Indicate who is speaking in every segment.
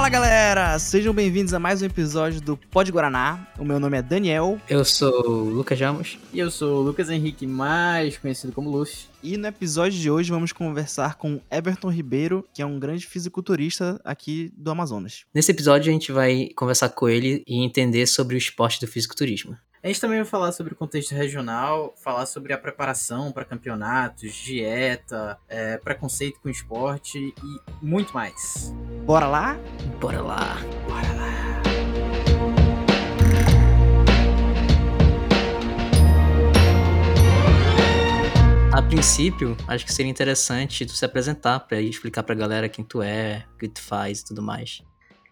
Speaker 1: Fala galera, sejam bem-vindos a mais um episódio do Pod Guaraná. O meu nome é Daniel.
Speaker 2: Eu sou o Lucas Jamos.
Speaker 3: E eu sou o Lucas Henrique, mais conhecido como Luffy.
Speaker 1: E no episódio de hoje vamos conversar com Everton Ribeiro, que é um grande fisiculturista aqui do Amazonas.
Speaker 2: Nesse episódio a gente vai conversar com ele e entender sobre o esporte do fisiculturismo.
Speaker 3: A gente também vai falar sobre o contexto regional, falar sobre a preparação para campeonatos, dieta, é, preconceito com esporte e muito mais.
Speaker 1: Bora lá?
Speaker 2: Bora lá.
Speaker 3: Bora lá.
Speaker 2: A princípio, acho que seria interessante tu se apresentar para explicar pra galera quem tu é, o que tu faz e tudo mais.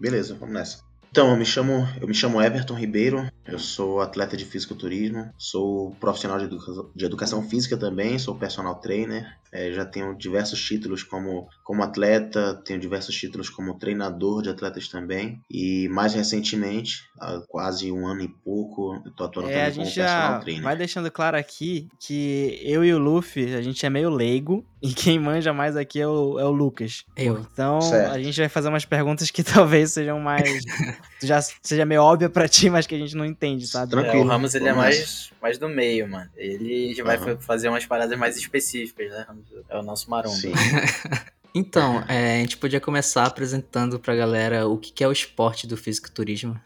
Speaker 4: Beleza, vamos nessa. Então, eu me chamo, eu me chamo Everton Ribeiro, eu sou atleta de fisiculturismo, sou profissional de, educa de educação física também, sou personal trainer, é, já tenho diversos títulos como, como atleta, tenho diversos títulos como treinador de atletas também, e mais recentemente, há quase um ano e pouco, eu tô atuando
Speaker 1: é,
Speaker 4: também como personal trainer.
Speaker 1: Vai deixando claro aqui que eu e o Luffy, a gente é meio leigo, e quem manja mais aqui é o, é o Lucas.
Speaker 2: Eu.
Speaker 1: Então,
Speaker 4: Certo.
Speaker 1: a gente vai fazer umas perguntas que talvez sejam mais. já seja meio óbvia pra ti, mas que a gente não entende, sabe?
Speaker 4: Tranquilo.
Speaker 3: É, o Ramos ele é mais, mais do meio, mano. Ele já vai fazer umas paradas mais específicas, né? É o nosso maromba.
Speaker 4: Sim.
Speaker 2: Então, é, a gente podia começar apresentando pra galera o que que é o esporte do fisiculturismo.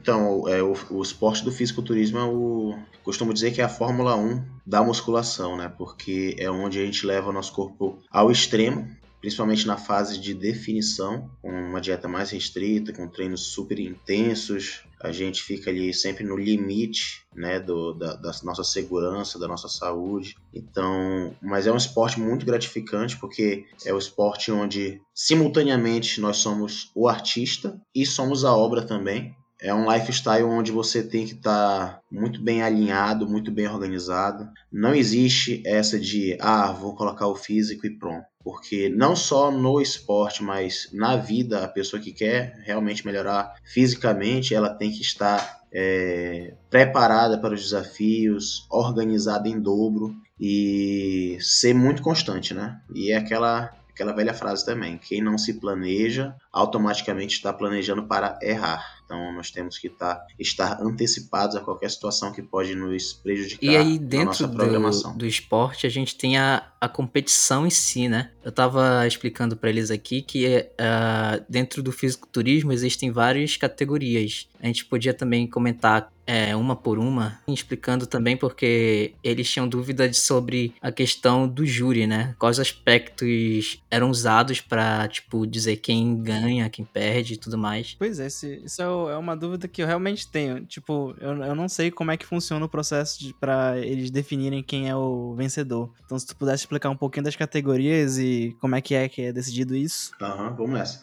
Speaker 4: Então, é, o, o esporte do fisiculturismo é o. Costumo dizer que é a Fórmula 1 da musculação, né? Porque é onde a gente leva o nosso corpo ao extremo, principalmente na fase de definição, com uma dieta mais restrita, com treinos super intensos. A gente fica ali sempre no limite, né? Do, da, da nossa segurança, da nossa saúde. Então, mas é um esporte muito gratificante porque é o esporte onde simultaneamente nós somos o artista e somos a obra também. É um lifestyle onde você tem que estar muito bem alinhado, muito bem organizado. Não existe essa de, ah, vou colocar o físico e pronto. Porque não só no esporte, mas na vida, a pessoa que quer realmente melhorar fisicamente, ela tem que estar é, preparada para os desafios, organizada em dobro e ser muito constante, né? E é aquela aquela velha frase também: quem não se planeja, automaticamente está planejando para errar. Então nós temos que estar, estar antecipados a qualquer situação que pode nos prejudicar
Speaker 2: E aí,
Speaker 4: na
Speaker 2: dentro
Speaker 4: nossa
Speaker 2: do,
Speaker 4: programação.
Speaker 2: do esporte, a gente tem a, a competição em si, né? Eu tava explicando pra eles aqui que ah, dentro do fisiculturismo existem várias categorias. A gente podia também comentar é, uma por uma, explicando também porque eles tinham dúvidas sobre a questão do júri, né? Quais aspectos eram usados pra, tipo, dizer quem ganha, quem perde e tudo mais.
Speaker 1: Pois é, isso é, é uma dúvida que eu realmente tenho. Tipo, eu, eu não sei como é que funciona o processo pra eles definirem quem é o vencedor. Então, se tu pudesse explicar um pouquinho das categorias e como é que é que é decidido isso.
Speaker 4: Aham, vamos nessa.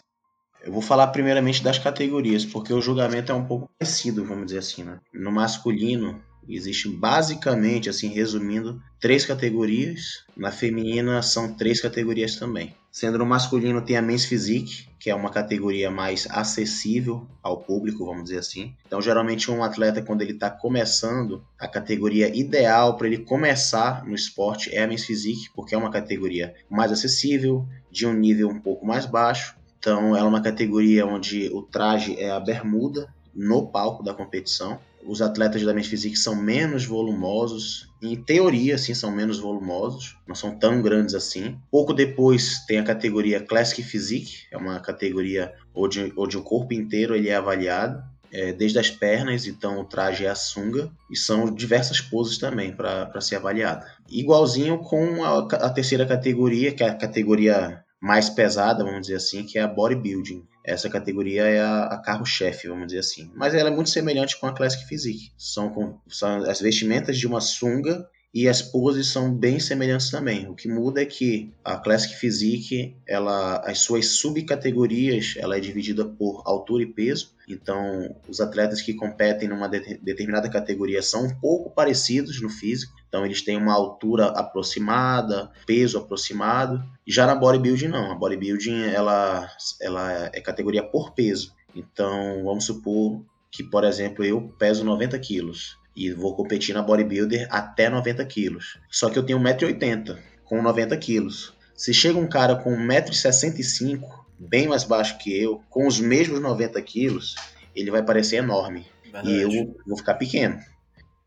Speaker 4: Eu vou falar primeiramente das categorias, porque o julgamento é um pouco parecido, vamos dizer assim, né? No masculino, existe basicamente, assim, resumindo, três categorias. Na feminina, são três categorias também. Sendo no masculino, tem a Men's Physique, que é uma categoria mais acessível ao público, vamos dizer assim. Então, geralmente, um atleta, quando ele está começando, a categoria ideal para ele começar no esporte é a Men's Physique, porque é uma categoria mais acessível, de um nível um pouco mais baixo. Então, ela é uma categoria onde o traje é a bermuda no palco da competição. Os atletas da Men's Physique são menos volumosos, em teoria, sim, são menos volumosos, não são tão grandes assim. Pouco depois tem a categoria Classic Physique, é uma categoria onde, onde o corpo inteiro ele é avaliado, é, desde as pernas, então o traje é a sunga, e são diversas poses também para ser avaliada. Igualzinho com a, a terceira categoria, que é a categoria mais pesada, vamos dizer assim, que é a bodybuilding. Essa categoria é a, a carro-chefe, vamos dizer assim. Mas ela é muito semelhante com a Classic Physique. São, com- são as vestimentas de uma sunga e as poses são bem semelhantes também. O que muda é que a Classic Physique, ela, as suas subcategorias, ela é dividida por altura e peso. Então, os atletas que competem numa de- determinada categoria são um pouco parecidos no físico. Então, eles têm uma altura aproximada, peso aproximado. Já na bodybuilding, não. A bodybuilding, ela, ela é categoria por peso. Então, vamos supor que, por exemplo, eu peso 90 quilos e vou competir na bodybuilder até 90 quilos. Só que eu tenho 1,80m com 90 quilos. Se chega um cara com 1,65m bem mais baixo que eu, com os mesmos 90 quilos, ele vai parecer enorme.
Speaker 3: Verdade.
Speaker 4: E eu vou ficar pequeno.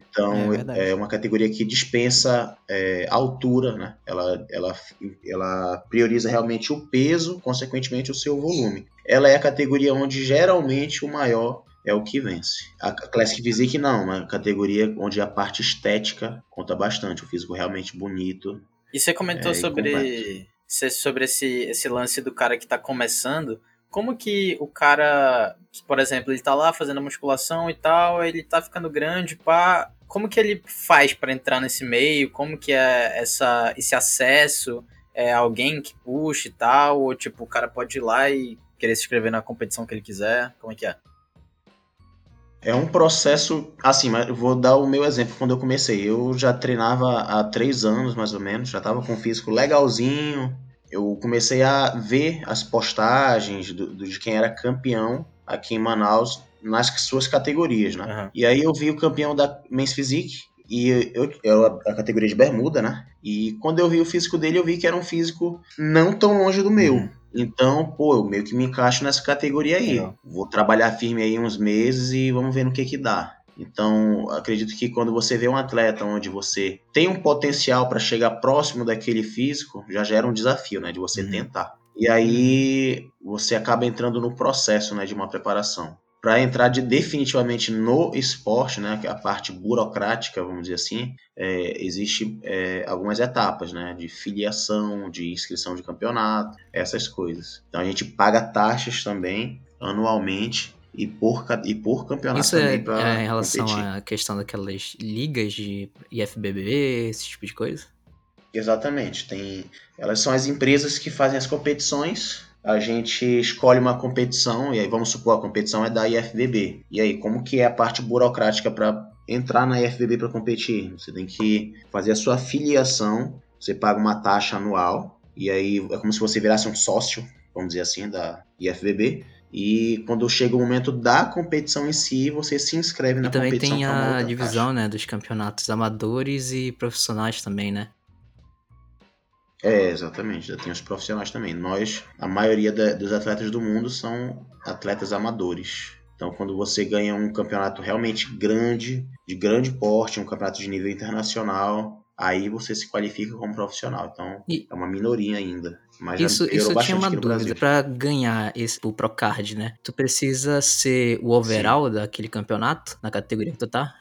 Speaker 4: Então,
Speaker 1: É
Speaker 4: é, uma categoria que dispensa é, altura, né? Ela, ela, ela prioriza realmente o peso, consequentemente o seu volume. Ela é a categoria onde geralmente o maior é o que vence. A Classic Physique não, uma categoria onde a parte estética conta bastante. O físico realmente bonito.
Speaker 3: E você comentou
Speaker 4: É,
Speaker 3: sobre, sobre esse, esse lance do cara que tá começando. Como que o cara, por exemplo, ele tá lá fazendo musculação e tal, ele tá ficando grande, pá. Como que ele faz pra entrar nesse meio? Como que é essa, esse acesso? É alguém que puxa e tal? Ou tipo, o cara pode ir lá e querer se inscrever na competição que ele quiser? Como é que é?
Speaker 4: É um processo, assim, mas eu vou dar o meu exemplo quando eu comecei. Eu já treinava há três anos, mais ou menos, já estava com um físico legalzinho. Eu comecei a ver as postagens do, do- de quem era campeão aqui em Manaus nas suas categorias, né?
Speaker 3: Aham.
Speaker 4: E aí eu vi o campeão da Men's Physique e eu, eu a categoria de bermuda, né? E quando eu vi o físico dele, eu vi que era um físico não tão longe do meu.
Speaker 3: Uhum.
Speaker 4: Então, pô, eu meio que me encaixo nessa categoria aí.
Speaker 3: Legal.
Speaker 4: Vou trabalhar firme aí uns meses e vamos ver no que que dá. Então, acredito que quando você vê um atleta onde você tem um potencial para chegar próximo daquele físico, já gera um desafio, né, de você
Speaker 3: Uhum.
Speaker 4: tentar. E aí você acaba entrando no processo, né, de uma preparação. Para entrar de, definitivamente no esporte, né, é a parte burocrática, vamos dizer assim, é, existe é, algumas etapas, né, de filiação, de inscrição de campeonato, essas coisas. Então a gente paga taxas também anualmente e por, e por campeonato
Speaker 2: Isso é,
Speaker 4: também para
Speaker 2: é em relação
Speaker 4: competir.
Speaker 2: à questão daquelas ligas de IFBB, esse tipo de coisa?
Speaker 4: Exatamente. Tem, elas são as empresas que fazem as competições. A gente escolhe uma competição e aí vamos supor a competição é da IFBB. E aí como que é a parte burocrática para entrar na IFBB para competir? Você tem que fazer a sua filiação. Você paga uma taxa anual e aí é como se você virasse um sócio, vamos dizer assim, da IFBB. E quando chega o momento da competição em si, você se inscreve na
Speaker 2: E também
Speaker 4: competição
Speaker 2: tem a divisão, né, dos campeonatos amadores e profissionais também, né?
Speaker 4: É, exatamente. Já tem os profissionais também. Nós, a maioria da- dos atletas do mundo são atletas amadores. Então, quando você ganha um campeonato realmente grande, de grande porte, um campeonato de nível internacional, aí você se qualifica como profissional. Então,
Speaker 2: E-
Speaker 4: é uma minoria ainda. Mas
Speaker 2: Isso, isso eu tinha uma dúvida. Pra ganhar esse, o Procard, né? Tu precisa ser o overall daquele campeonato, na categoria que tu tá?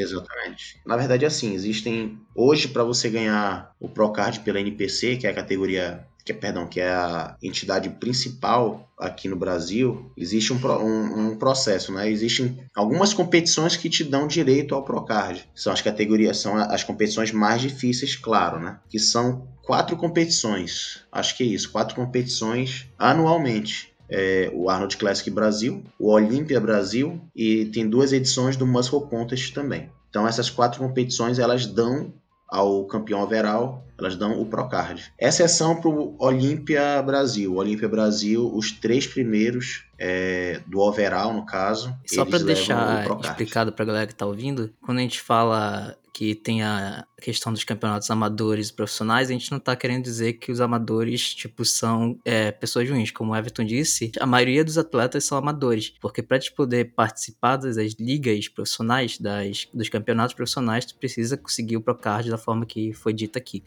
Speaker 4: Exatamente. Na verdade, assim, existem hoje para você ganhar o Procard pela NPC, que é a categoria, que é, perdão, que é a entidade principal aqui no Brasil, existe um, um- um processo, né? Existem algumas competições que te dão direito ao Procard. São as categorias, são as competições mais difíceis, claro, né? Que são quatro competições. Acho que é isso, quatro competições anualmente é, o Arnold Classic Brasil, o Olympia Brasil e tem duas edições do Muscle Contest também. Então essas quatro competições elas dão ao campeão overall, elas dão o Procard. Exceção para o Olympia Brasil. O Olympia Brasil, os três primeiros é, do overall, no caso,
Speaker 2: Só
Speaker 4: levam
Speaker 2: deixar explicado pra galera que tá ouvindo, quando a gente fala que tem a questão dos campeonatos amadores e profissionais, a gente não tá querendo dizer que os amadores, tipo, são é, pessoas ruins. Como o Everton disse, a maioria dos atletas são amadores. Porque pra te poder participar das ligas profissionais, das, dos campeonatos profissionais, tu precisa conseguir o Procard da forma que foi dita aqui.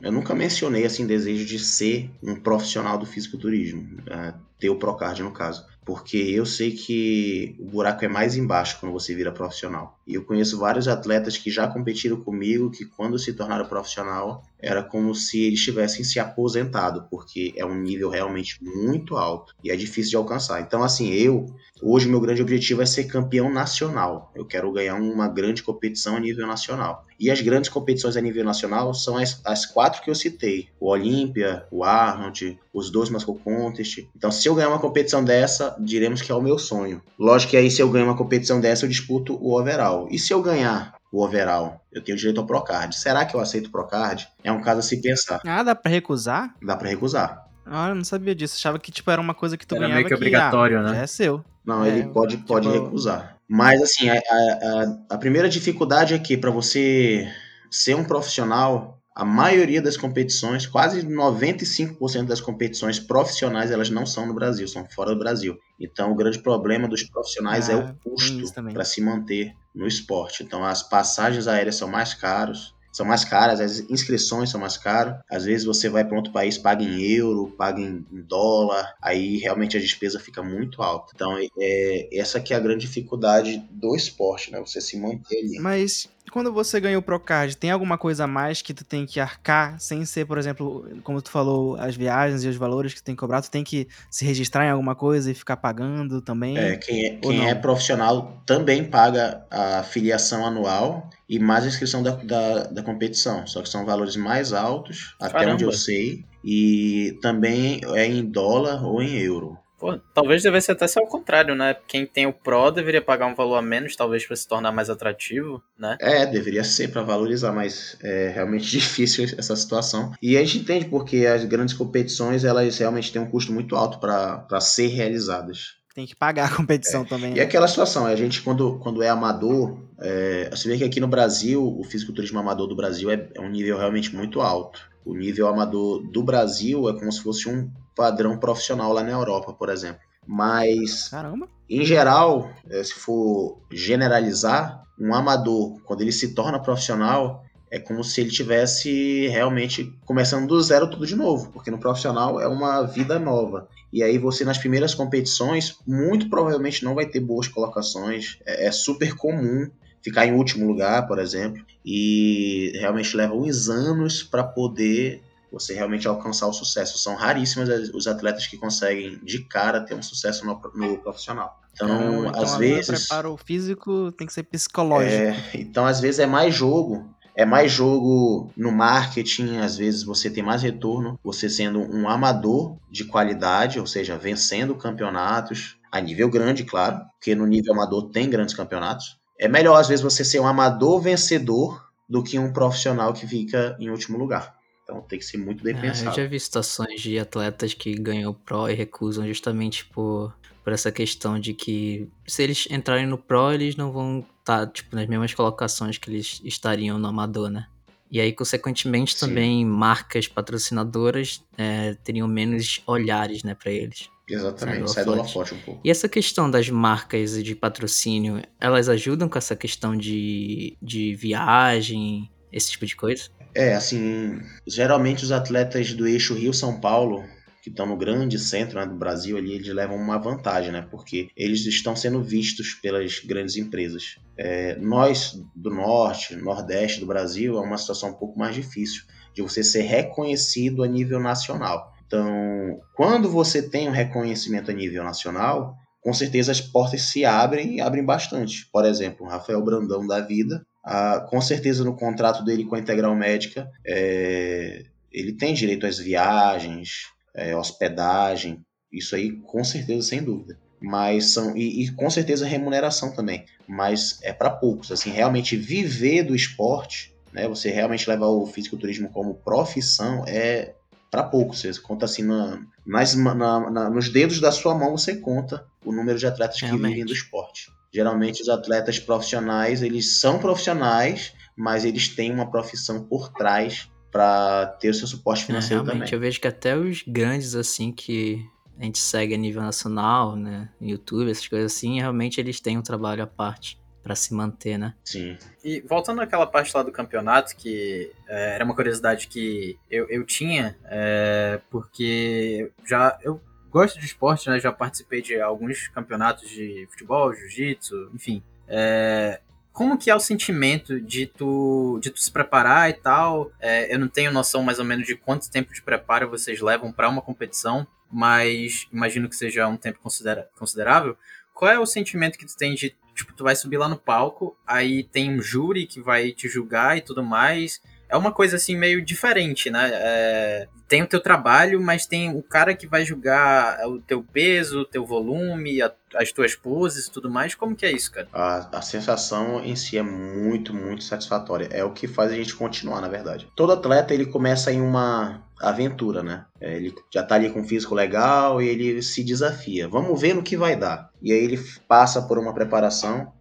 Speaker 4: Eu nunca mencionei assim desejo de ser um profissional do fisiculturismo, é, ter o Procard no caso, porque eu sei que o buraco é mais embaixo quando você vira profissional. E eu conheço vários atletas que já competiram comigo que quando se tornaram profissional era como se eles tivessem se aposentado, porque é um nível realmente muito alto e é difícil de alcançar. Então assim, eu hoje meu grande objetivo é ser campeão nacional. Eu quero ganhar uma grande competição a nível nacional. E as grandes competições a nível nacional são as, as quatro que eu citei: o Olímpia, o Arnold, os dois Muscle Contest. Então, se eu ganhar uma competição dessa, diremos que é o meu sonho. Lógico que aí, se eu ganhar uma competição dessa, eu disputo o overall. E se eu ganhar o overall, eu tenho direito ao Procard. Será que eu aceito o Procard? É um caso a se pensar.
Speaker 1: Ah, dá pra recusar?
Speaker 4: Dá pra recusar.
Speaker 1: Ah, eu não sabia disso. Achava que, tipo, era uma coisa que tu
Speaker 3: Era
Speaker 1: ganhava
Speaker 3: meio que
Speaker 1: ah,
Speaker 3: obrigatório, né?
Speaker 1: Já é seu.
Speaker 4: Não,
Speaker 1: É,
Speaker 4: ele pode, pode
Speaker 1: tipo-
Speaker 4: recusar. Mas, assim, a, a, a- a primeira dificuldade é que para você ser um profissional, a maioria das competições, quase 95% das competições profissionais, elas não são no Brasil, são fora do Brasil. Então, o grande problema dos profissionais é
Speaker 1: Ah,
Speaker 4: o
Speaker 1: tem
Speaker 4: custo para se manter no esporte. Então, as passagens aéreas são mais caros, são mais caras, as inscrições são mais caras. Às vezes você vai para outro país, paga em euro, paga em em dólar, aí realmente a despesa fica muito alta. Então, é, essa que é a grande dificuldade do esporte, né? Você se manter ali.
Speaker 1: Mas quando você ganha o Procard, tem alguma coisa a mais que tu tem que arcar, sem ser, por exemplo, como tu falou, as viagens e os valores que tu tem que cobrar, tu tem que se registrar em alguma coisa e ficar pagando também?
Speaker 4: É, quem é, quem é profissional também paga a filiação anual e mais a inscrição da, da, da competição. Só que são valores mais altos, até
Speaker 3: Caramba.
Speaker 4: onde eu sei. E também é em dólar ou em euro.
Speaker 3: Pô, talvez devesse até ser ao contrário, né? Quem tem o Pro deveria pagar um valor a menos, talvez para se tornar mais atrativo, né?
Speaker 4: É, deveria ser para valorizar, mas é realmente difícil essa situação. E a gente entende porque as grandes competições elas realmente têm um custo muito alto para ser realizadas.
Speaker 1: Tem que pagar a competição também,
Speaker 4: E
Speaker 1: né?
Speaker 4: aquela situação, a gente quando, quando é amador, é, você vê que aqui no Brasil, o fisiculturismo amador do Brasil é, é um nível realmente muito alto. O nível amador do Brasil é como se fosse um padrão profissional lá na Europa, por exemplo. Mas
Speaker 1: Caramba.
Speaker 4: em geral, eh, se for generalizar, um amador, quando ele se torna profissional, é como se ele tivesse realmente começando do zero tudo de novo, porque no profissional é uma vida nova. E aí você nas primeiras competições, muito provavelmente não vai ter boas colocações. É, é super comum ficar em último lugar, por exemplo, e realmente leva uns anos para poder você realmente alcançar o sucesso. São raríssimos os atletas que conseguem de cara ter um sucesso no, no profissional. Então,
Speaker 1: Caramba,
Speaker 4: às
Speaker 1: do
Speaker 4: vezes,
Speaker 1: preparo físico, tem que ser psicológico.
Speaker 4: é, então às vezes é mais jogo. É mais jogo no marketing, às vezes você tem mais retorno, você sendo um amador de qualidade, ou seja, vencendo campeonatos a nível grande, claro, porque no nível amador tem grandes campeonatos. É melhor às vezes você ser um amador vencedor do que um profissional que fica em último lugar. Então tem que ser muito bem
Speaker 2: É, eu
Speaker 4: pensado.
Speaker 2: já vi situações de atletas que ganham o Pro e recusam justamente por, por essa questão de que se eles entrarem no Pro, eles não vão estar tipo, nas mesmas colocações que eles estariam no Amador, né? E aí, consequentemente,
Speaker 4: Sim.
Speaker 2: também marcas patrocinadoras é, teriam menos olhares, né, para eles.
Speaker 4: Exatamente,
Speaker 2: Sai do holofote.
Speaker 4: um pouco.
Speaker 2: E essa questão das marcas de patrocínio, elas ajudam com essa questão de, de viagem, esse tipo de coisa?
Speaker 4: É, assim, geralmente os atletas do eixo Rio-São Paulo, que estão no grande centro né, do Brasil ali, eles levam uma vantagem, né? Porque eles estão sendo vistos pelas grandes empresas. É, nós, do norte, nordeste do Brasil, é uma situação um pouco mais difícil de você ser reconhecido a nível nacional. Então, quando você tem um reconhecimento a nível nacional, com certeza as portas se abrem e abrem bastante. Por exemplo, o Rafael Brandão da vida, ah, com certeza no contrato dele com a Integral Médica, é, ele tem direito às viagens, é, hospedagem, isso aí com certeza, sem dúvida. Mas são e, e com certeza remuneração também, mas é para poucos. Assim, realmente viver do esporte, né? Você realmente levar o fisiculturismo como profissão é para poucos. Você conta assim na, nas, na- na- nos dedos da sua mão você conta o número de atletas que
Speaker 2: Realmente.
Speaker 4: vivem do esporte. Geralmente os atletas profissionais, eles são profissionais, mas eles têm uma profissão por trás para ter o seu suporte
Speaker 2: É,
Speaker 4: financeiro
Speaker 2: realmente,
Speaker 4: também.
Speaker 2: eu vejo que até os grandes, assim, que a gente segue a nível nacional, né, no YouTube, essas coisas assim, realmente eles têm um trabalho à parte pra se manter, né?
Speaker 4: Sim.
Speaker 3: E voltando àquela parte lá do campeonato, que é, era uma curiosidade que eu, eu tinha, é, porque já eu gosto de esporte, né? Já participei de alguns campeonatos de futebol, jiu-jitsu, enfim. É, como que é o sentimento de tu, de tu se preparar e tal? É, eu não tenho noção mais ou menos de quanto tempo de preparo vocês levam para uma competição, mas imagino que seja um tempo considera considerável. Qual é o sentimento que tu tem de, tipo, tu vai subir lá no palco, aí tem um júri que vai te julgar e tudo mais. É uma coisa assim meio diferente, né? É, tem o teu trabalho, mas tem o cara que vai julgar o teu peso, o teu volume, a- as tuas poses e tudo mais. Como que é isso, cara?
Speaker 4: A, a sensação em si é muito, muito satisfatória. É o que faz a gente continuar, na verdade. Todo atleta ele começa em uma aventura, né? É, ele já tá ali com um físico legal e ele se desafia. Vamos ver no que vai dar. E aí ele passa por uma preparação,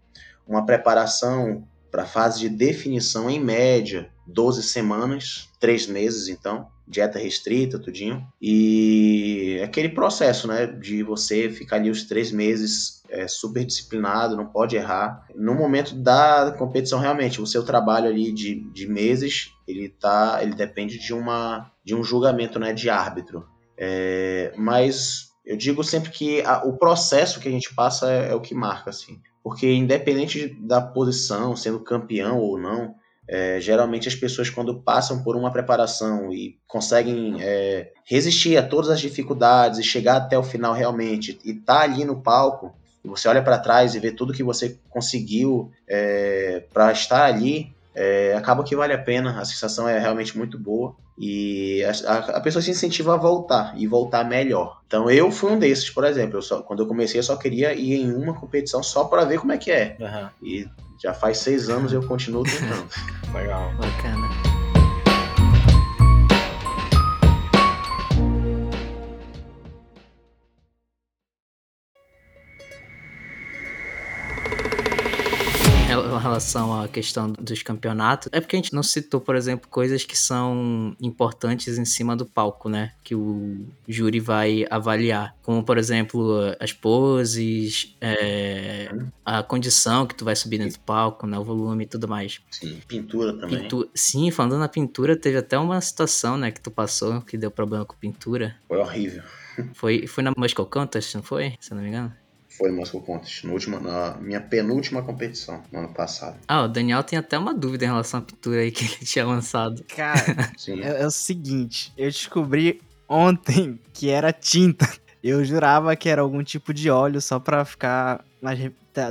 Speaker 4: uma preparação para a fase de definição, em média, 12 semanas, 3 meses então, dieta restrita, tudinho. E aquele processo, né, de você ficar ali os três meses é, super disciplinado, não pode errar. No momento da competição, realmente, o seu trabalho ali de, de meses, ele tá, ele depende de uma de um julgamento, né, de árbitro. É, mas eu digo sempre que a, o processo que a gente passa é, é, o que marca, assim. Porque independente da posição, sendo campeão ou não, é, geralmente as pessoas quando passam por uma preparação e conseguem é, resistir a todas as dificuldades e chegar até o final realmente e tá ali no palco, você olha para trás e vê tudo que você conseguiu é, para estar ali, é, acaba que vale a pena, a sensação é realmente muito boa e a, a, pessoa se incentiva a voltar e voltar melhor. Então eu fui um desses, por exemplo, eu só, quando eu comecei eu só queria ir em uma competição só para ver como é que é. Uhum. E já faz seis anos eu continuo tentando.
Speaker 3: Legal.
Speaker 2: Bacana. Relação à questão dos campeonatos, é porque a gente não citou, por exemplo, coisas que são importantes em cima do palco, né? Que o júri vai avaliar. Como, por exemplo, as poses, é, a condição que tu vai subir dentro do palco, né? O volume e tudo mais.
Speaker 4: Sim, pintura também. Pintu...
Speaker 2: Sim, falando na pintura, teve até uma situação, né, que tu passou, que deu problema com pintura.
Speaker 4: Foi horrível.
Speaker 2: Foi, foi na Muscle Contest, não foi? Se eu não me engano.
Speaker 4: Foi Moscow Contest, no último, na minha penúltima competição, no ano passado.
Speaker 2: Ah, o Daniel tem até uma dúvida em relação à pintura aí que ele tinha lançado.
Speaker 1: Cara, é, é o seguinte, eu descobri ontem que era tinta. Eu jurava que era algum tipo de óleo só pra ficar mais,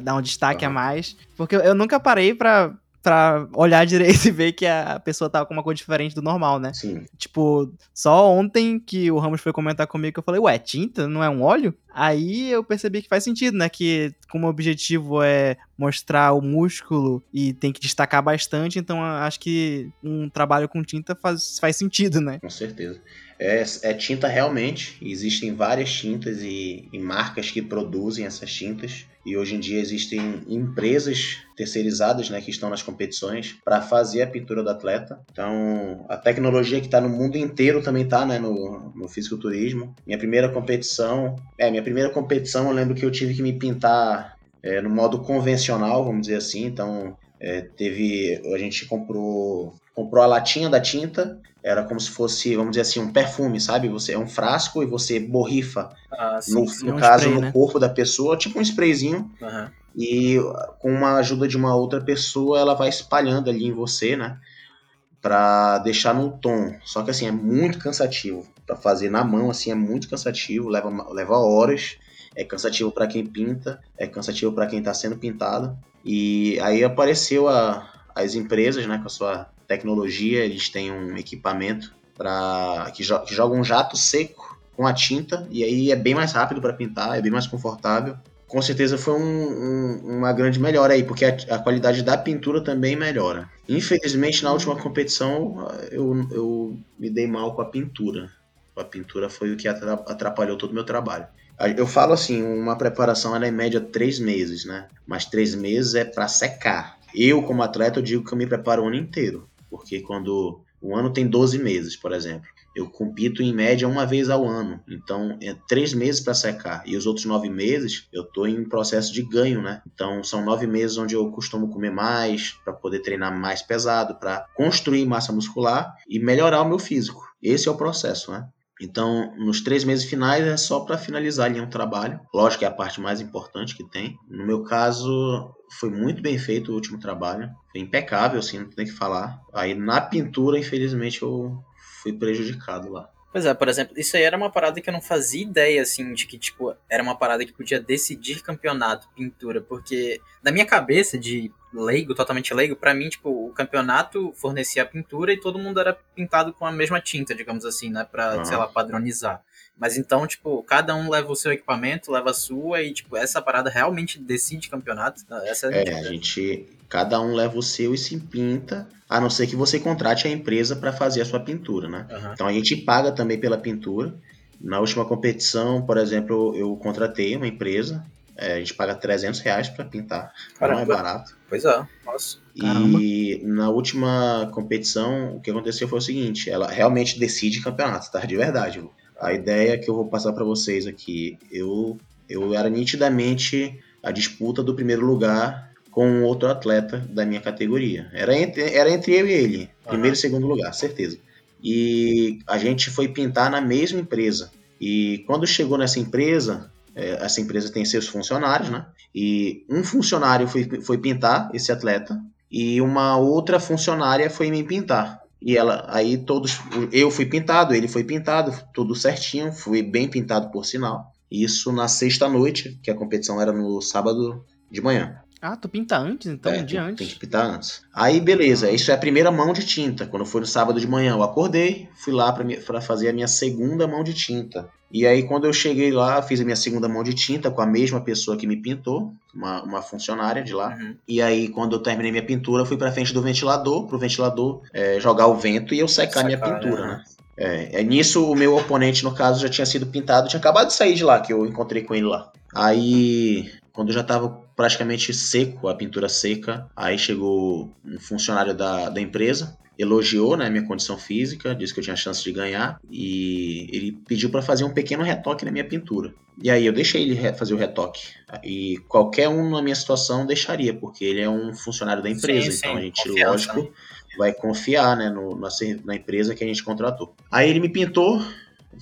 Speaker 1: dar um destaque uhum. a mais. Porque eu nunca parei pra, pra olhar direito e ver que a pessoa tava com uma cor diferente do normal, né?
Speaker 4: Sim.
Speaker 1: Tipo, só ontem que o Ramos foi comentar comigo que eu falei, ué, tinta não é um óleo? Aí eu percebi que faz sentido, né? Que como o objetivo é mostrar o músculo e tem que destacar bastante, então acho que um trabalho com tinta faz, faz sentido, né?
Speaker 4: Com certeza. É, é tinta realmente, existem várias tintas e, e marcas que produzem essas tintas. E hoje em dia existem empresas terceirizadas né, que estão nas competições para fazer a pintura do atleta. Então, a tecnologia que está no mundo inteiro também está né, no, no fisiculturismo. Minha primeira competição, é, minha primeira competição eu lembro que eu tive que me pintar é, no modo convencional, vamos dizer assim. Então, é, teve, a gente comprou, comprou a latinha da tinta, era como se fosse, vamos dizer assim, um perfume, sabe? Você é um frasco e você borrifa, ah, sim, no, sim, no um caso, spray, no né? corpo da pessoa, tipo um sprayzinho. Uhum. E com a ajuda de uma outra pessoa, ela vai espalhando ali em você, né? Pra deixar num tom. Só que assim, é muito cansativo. para fazer na mão, assim, é muito cansativo, leva, leva horas. É cansativo para quem pinta, é cansativo para quem está sendo pintado. E aí apareceu a, as empresas, né, com a sua tecnologia, eles têm um equipamento para que, jo que joga um jato seco com a tinta e aí é bem mais rápido para pintar, é bem mais confortável. Com certeza foi um, um, uma grande melhora aí, porque a, a, qualidade da pintura também melhora. Infelizmente, na última competição, eu, eu me dei mal com a pintura. A pintura foi o que atrapalhou todo o meu trabalho. Eu falo assim, uma preparação ela é em média três meses, né? Mas três meses é para secar. Eu, como atleta, eu digo que eu me preparo o ano inteiro. Porque quando o ano tem 12 meses, por exemplo, eu compito em média uma vez ao ano. Então, é três meses para secar. E os outros nove meses, eu estou em processo de ganho, né? Então, são nove meses onde eu costumo comer mais, para poder treinar mais pesado, para construir massa muscular e melhorar o meu físico. Esse é o processo, né? Então, nos três meses finais é só para finalizar ali um trabalho. Lógico que é a parte mais importante que tem. No meu caso, foi muito bem feito o último trabalho. Foi impecável, assim, não tem que falar. Aí na pintura, infelizmente, eu fui prejudicado lá.
Speaker 3: Pois é, por exemplo, isso aí era uma parada que eu não fazia ideia, assim, de que, tipo, era uma parada que podia decidir campeonato, pintura, porque na minha cabeça de leigo, totalmente leigo, para mim, tipo, o campeonato fornecia a pintura e todo mundo era pintado com a mesma tinta, digamos assim, né, pra, uhum. sei lá, padronizar. Mas então, tipo, cada um leva o seu equipamento, leva a sua e, tipo, essa parada realmente decide campeonato? Essa
Speaker 4: é, a gente, cada um leva o seu e se pinta, a não ser que você contrate a empresa para fazer a sua pintura, né? Uhum. Então a gente paga também pela pintura. Na última competição, por exemplo, eu contratei uma empresa É, a gente paga 300 reais pra pintar. Não é
Speaker 3: Caramba.
Speaker 4: barato.
Speaker 3: Pois é, nossa.
Speaker 1: Caramba.
Speaker 4: E na última competição, o que aconteceu foi o seguinte: ela realmente decide campeonato, tá? De verdade. A ideia que eu vou passar pra vocês aqui, eu, eu era nitidamente a disputa do primeiro lugar com outro atleta da minha categoria. Era entre, era entre eu e ele, primeiro e segundo lugar, certeza. E a gente foi pintar na mesma empresa. E quando chegou nessa empresa, é, essa empresa tem seus funcionários, né? E um funcionário foi, foi pintar esse atleta e uma outra funcionária foi me pintar. E ela, aí todos, eu fui pintado, ele foi pintado, tudo certinho, fui bem pintado por sinal. Isso na sexta noite, que a competição era no sábado de manhã.
Speaker 1: Ah, tu pinta antes, então,
Speaker 4: É,
Speaker 1: um dia
Speaker 4: tem-
Speaker 1: antes.
Speaker 4: Tem que pintar antes. Aí, beleza, isso é a primeira mão de tinta. Quando foi no sábado de manhã, eu acordei, fui lá pra fazer a minha segunda mão de tinta. E aí, quando eu cheguei lá, fiz a minha segunda mão de tinta com a mesma pessoa que me pintou, uma, uma funcionária de lá.
Speaker 3: Uhum.
Speaker 4: E aí, quando eu terminei minha pintura, eu fui pra frente do ventilador, pro ventilador é, jogar o vento e eu secar minha
Speaker 3: Secar,
Speaker 4: pintura,
Speaker 3: né?
Speaker 4: né? É, é, nisso, o meu oponente, no caso, já tinha sido pintado, tinha acabado de sair de lá, que eu encontrei com ele lá. Aí, quando já tava praticamente seco, a pintura seca, aí chegou um funcionário da, da empresa, elogiou né, minha condição física, disse que eu tinha chance de ganhar, e ele pediu para fazer um pequeno retoque na minha pintura. E aí eu deixei ele fazer o retoque. E qualquer um na minha situação deixaria, porque ele é um funcionário da empresa,
Speaker 3: Sim,
Speaker 4: então
Speaker 3: sim,
Speaker 4: a gente,
Speaker 3: confiança,
Speaker 4: lógico, vai confiar né, no- na, na empresa que a gente contratou. Aí ele me pintou,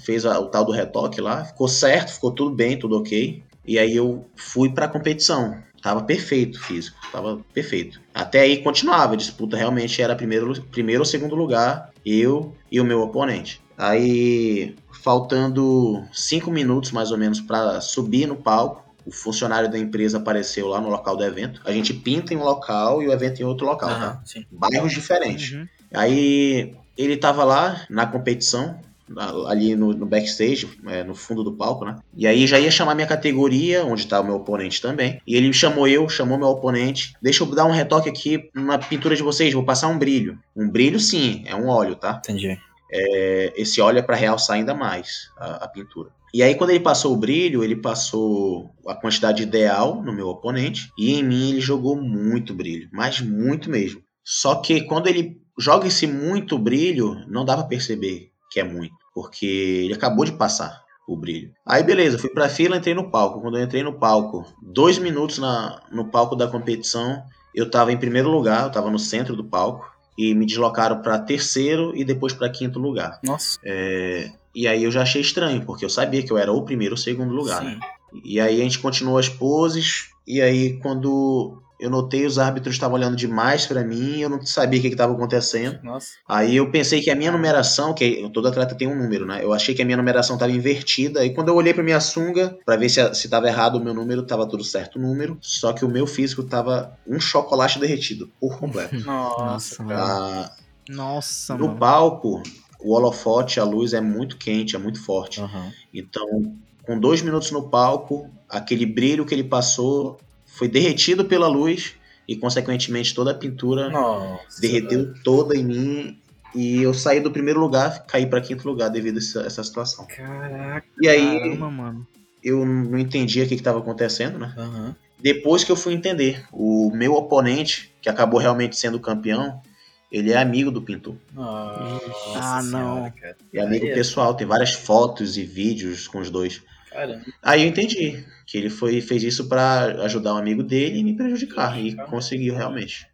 Speaker 4: fez a- o tal do retoque lá, ficou certo, ficou tudo bem, tudo ok. E aí eu fui pra competição. Tava perfeito o físico, tava perfeito. Até aí continuava, a disputa realmente era primeiro, primeiro ou segundo lugar, eu e o meu oponente. Aí, faltando cinco minutos mais ou menos pra subir no palco, o funcionário da empresa apareceu lá no local do evento. A gente pinta em um local e o evento em outro local, tá?
Speaker 3: Sim.
Speaker 4: Bairros diferentes.
Speaker 1: Uhum.
Speaker 4: Aí ele tava lá na competição, ali no, no backstage, é, no fundo do palco, né? E aí já ia chamar minha categoria, onde tá o meu oponente também. E ele chamou eu, chamou meu oponente. Deixa eu dar um retoque aqui na pintura de vocês, vou passar um brilho. Um brilho sim, é um óleo, tá?
Speaker 3: Entendi.
Speaker 4: É, esse óleo é para realçar ainda mais a, a pintura. E aí, quando ele passou o brilho, ele passou a quantidade ideal no meu oponente. E em mim ele jogou muito brilho, mas muito mesmo. Só que quando ele joga esse muito brilho, não dá pra perceber que é muito, porque ele acabou de passar o brilho. Aí beleza, fui pra fila, entrei no palco. Quando eu entrei no palco, dois minutos na, no palco da competição, eu tava em primeiro lugar, eu tava no centro do palco e me deslocaram para terceiro e depois para quinto lugar.
Speaker 3: Nossa.
Speaker 4: É, e aí eu já achei estranho, porque eu sabia que eu era o primeiro ou segundo lugar. né?
Speaker 3: Sim.
Speaker 4: E aí a gente continuou as poses, e aí quando eu notei os árbitros estavam olhando demais para mim, eu não sabia o que estava acontecendo.
Speaker 3: Nossa.
Speaker 4: Aí eu pensei que a minha numeração, que todo atleta tem um número, né? Eu achei que a minha numeração estava invertida. Aí quando eu olhei para minha sunga para ver se se estava errado o meu número, tava tudo certo o número. Só que o meu físico tava um chocolate derretido por completo.
Speaker 3: Nossa.
Speaker 2: Nossa, mano.
Speaker 4: Ah,
Speaker 1: Nossa,
Speaker 4: no
Speaker 1: mano.
Speaker 4: palco, o holofote, a luz é muito quente, é muito forte.
Speaker 3: Aham.
Speaker 4: Então, com dois minutos no palco, aquele brilho que ele passou foi derretido pela luz e, consequentemente, toda a pintura
Speaker 3: Nossa.
Speaker 4: derreteu toda em mim. E eu saí do primeiro lugar, caí para quinto lugar devido a essa, essa situação.
Speaker 3: Caraca.
Speaker 4: E aí
Speaker 1: Caramba, mano.
Speaker 4: eu não entendia o que estava acontecendo, né?
Speaker 3: Aham.
Speaker 4: Depois que eu fui entender, o meu oponente, que acabou realmente sendo campeão, ele é amigo do pintor.
Speaker 3: Nossa
Speaker 1: Ah, não.
Speaker 3: senhora.
Speaker 4: É amigo
Speaker 3: é-
Speaker 4: pessoal, tem várias fotos e vídeos com os dois.
Speaker 3: Caramba.
Speaker 4: Aí eu entendi que ele foi fez isso pra ajudar um amigo dele e me prejudicar. E conseguiu realmente.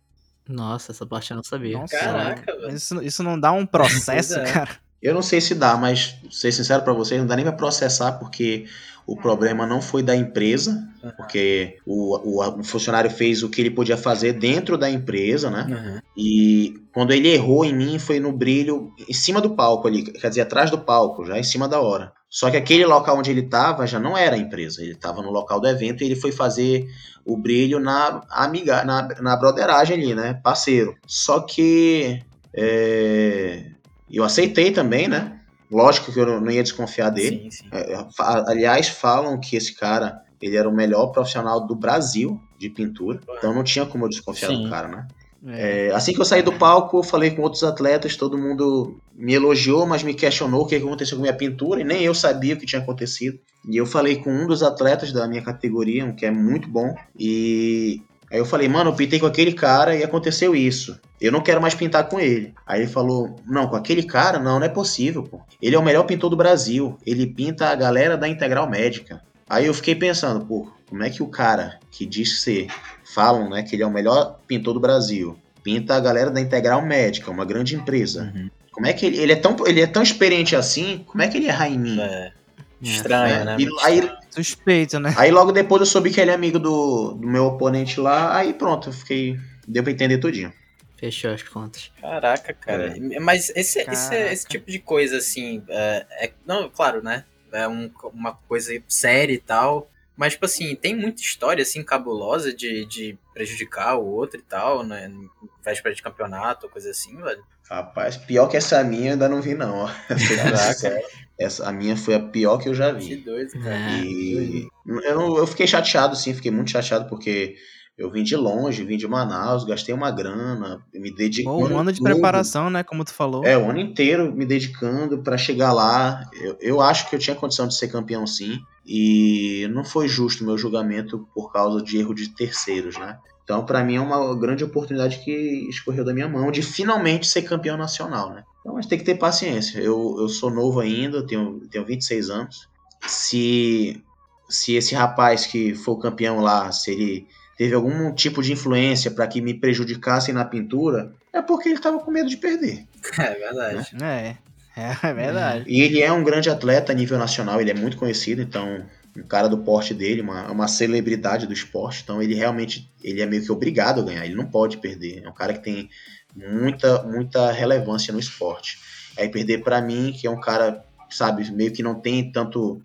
Speaker 2: Nossa, essa parte eu não sabia.
Speaker 1: Nossa,
Speaker 3: Caraca, velho.
Speaker 1: Isso, isso não dá um processo,
Speaker 3: é.
Speaker 1: cara?
Speaker 4: Eu não sei se dá, mas ser sincero pra vocês, não dá nem pra processar porque o problema não foi da empresa, porque o, o, o funcionário fez o que ele podia fazer dentro da empresa, né?
Speaker 3: Aham.
Speaker 4: E quando ele errou em mim foi no brilho em cima do palco ali, quer dizer, atrás do palco, já em cima da hora. Só que aquele local onde ele estava já não era a empresa, ele estava no local do evento e ele foi fazer o brilho na amiga, na, na broderagem ali, né? Parceiro. Só que é, eu aceitei também, né? Lógico que eu não- ia desconfiar dele.
Speaker 3: Sim, sim.
Speaker 4: É, aliás, falam que esse cara ele era o melhor profissional do Brasil de pintura. Então não tinha como eu desconfiar
Speaker 3: Sim.
Speaker 4: do cara, né? É, assim que eu saí do palco, eu falei com outros atletas, todo mundo me elogiou, mas me questionou o que aconteceu com minha pintura, e nem eu sabia o que tinha acontecido. E eu falei com um dos atletas da minha categoria, um que é muito bom, e aí eu falei, mano, eu pintei com aquele cara e aconteceu isso. Eu não quero mais pintar com ele. Aí ele falou, não, com aquele cara, não, não é possível, pô. Ele é o melhor pintor do Brasil. Ele pinta a galera da Integral Médica. Aí eu fiquei pensando, pô, como é que o cara que diz ser, falam, né, que ele é o melhor pintor do Brasil, pinta a galera da Integral Médica, uma grande empresa.
Speaker 3: Uhum.
Speaker 4: Como é que ele, ele é tão ele é tão experiente assim? Como é que ele erra em mim?
Speaker 3: É. Estranho, né?
Speaker 4: E aí.
Speaker 1: Suspeito, né?
Speaker 4: aí logo depois eu soube que ele é amigo do, do meu oponente lá, aí pronto, eu fiquei deu pra entender tudinho.
Speaker 2: Fechou as contas.
Speaker 3: Caraca, cara. Mas esse, esse,
Speaker 1: Caraca.
Speaker 3: esse tipo de coisa, assim, é, é- não, claro, né? É um- uma coisa séria e tal. Mas, tipo assim, tem muita história, assim, cabulosa de, de prejudicar o outro e tal, né? Véspera de campeonato ou coisa assim, velho.
Speaker 4: Rapaz, pior que essa minha eu ainda não vi não, ó.
Speaker 3: Caraca.
Speaker 4: essa a minha foi a pior que eu já vi.
Speaker 3: doido, cara.
Speaker 2: É.
Speaker 4: E eu, eu fiquei chateado, sim, fiquei muito chateado porque eu vim de longe, vim de Manaus, gastei uma grana, me dediquei.
Speaker 1: Pô, um ano de preparação, né? Como tu falou.
Speaker 4: É, o ano inteiro me dedicando pra chegar lá. Eu, eu acho que eu tinha condição de ser campeão, sim. E não foi justo o meu julgamento por causa de erro de terceiros, né? Então, pra mim, é uma grande oportunidade que escorreu da minha mão de finalmente ser campeão nacional, né? Então, mas tem que ter paciência. Eu, eu sou novo ainda, tenho, tenho 26 anos. Se, se esse rapaz que foi o campeão lá, se ele teve algum tipo de influência pra que me prejudicassem na pintura, é porque ele tava com medo de perder.
Speaker 3: É verdade.
Speaker 1: É, é, é verdade.
Speaker 4: E ele é um grande atleta a nível nacional, ele é muito conhecido, então um cara do porte dele, uma, uma celebridade do esporte, então ele realmente ele é meio que obrigado a ganhar, ele não pode perder. É um cara que tem muita muita relevância no esporte. Aí perder pra mim, que é um cara, sabe, meio que não tem tanto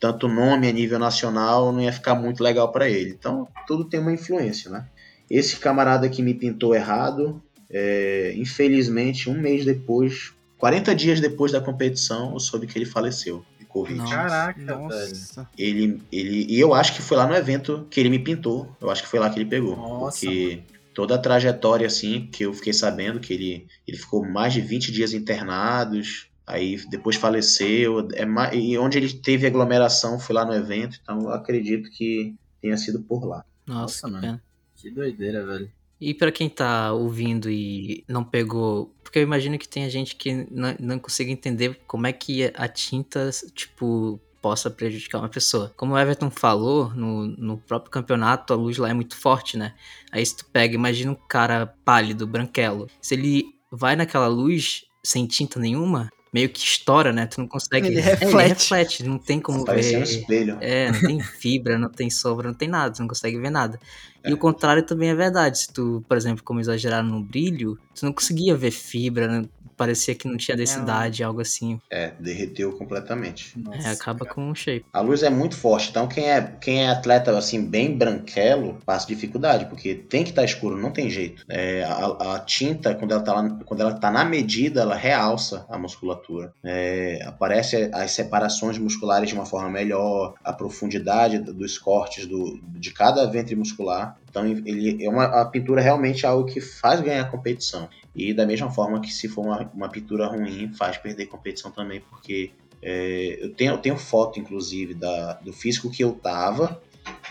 Speaker 4: tanto nome a nível nacional, não ia ficar muito legal pra ele. Então tudo tem uma influência, né? Esse camarada que me pintou errado, é, infelizmente, um mês depois, 40 dias depois da competição, eu soube que ele faleceu de Covid.
Speaker 2: Nossa.
Speaker 3: Caraca,
Speaker 1: Nossa.
Speaker 4: Ele, ele, e eu acho que foi lá no evento que ele me pintou. Eu acho que foi lá que ele pegou.
Speaker 3: Nossa,
Speaker 4: porque toda a trajetória, assim, que eu fiquei sabendo que ele, ele ficou mais de 20 dias internados. Aí depois faleceu. É, ma- e onde ele teve aglomeração foi lá no evento. Então eu acredito que tenha sido por lá.
Speaker 2: Nossa,
Speaker 3: Nossa,
Speaker 2: que
Speaker 3: mano. Que doideira, velho.
Speaker 2: E pra quem tá ouvindo e não pegou. Porque eu imagino que tenha gente que não, não consiga entender como é que a tinta, tipo, possa prejudicar uma pessoa. Como o Everton falou, no, no próprio campeonato a luz lá é muito forte, né? Aí se tu pega, imagina um cara pálido, branquelo. Se ele vai naquela luz sem tinta nenhuma, meio que estoura, né? Tu não consegue.
Speaker 1: Ele
Speaker 2: É,
Speaker 1: reflete.
Speaker 2: reflete, não tem como
Speaker 4: Parecia um
Speaker 2: ver.
Speaker 4: espelho.
Speaker 2: É, não tem fibra, não tem sombra, não tem nada, tu não consegue ver nada. E o contrário também é verdade. Se tu, por exemplo, como exagerar no brilho, tu não conseguia ver fibra, né? Parecia que não tinha densidade, algo assim.
Speaker 4: É, derreteu completamente.
Speaker 3: Nossa,
Speaker 2: É, acaba
Speaker 3: cara.
Speaker 2: com o shape.
Speaker 4: A luz é muito forte, então quem é, quem é atleta assim bem branquelo passa dificuldade, porque tem que estar escuro, não tem jeito. É, a, a tinta, quando ela, tá lá- quando ela tá na medida, ela realça a musculatura. É, aparece as separações musculares de uma forma melhor, a profundidade dos cortes do, de cada ventre muscular. Então ele é uma a pintura realmente é algo que faz ganhar a competição. E da mesma forma que se for uma, uma pintura ruim, faz perder competição também, porque é, eu, tenho, eu tenho foto, inclusive, da, do físico que eu tava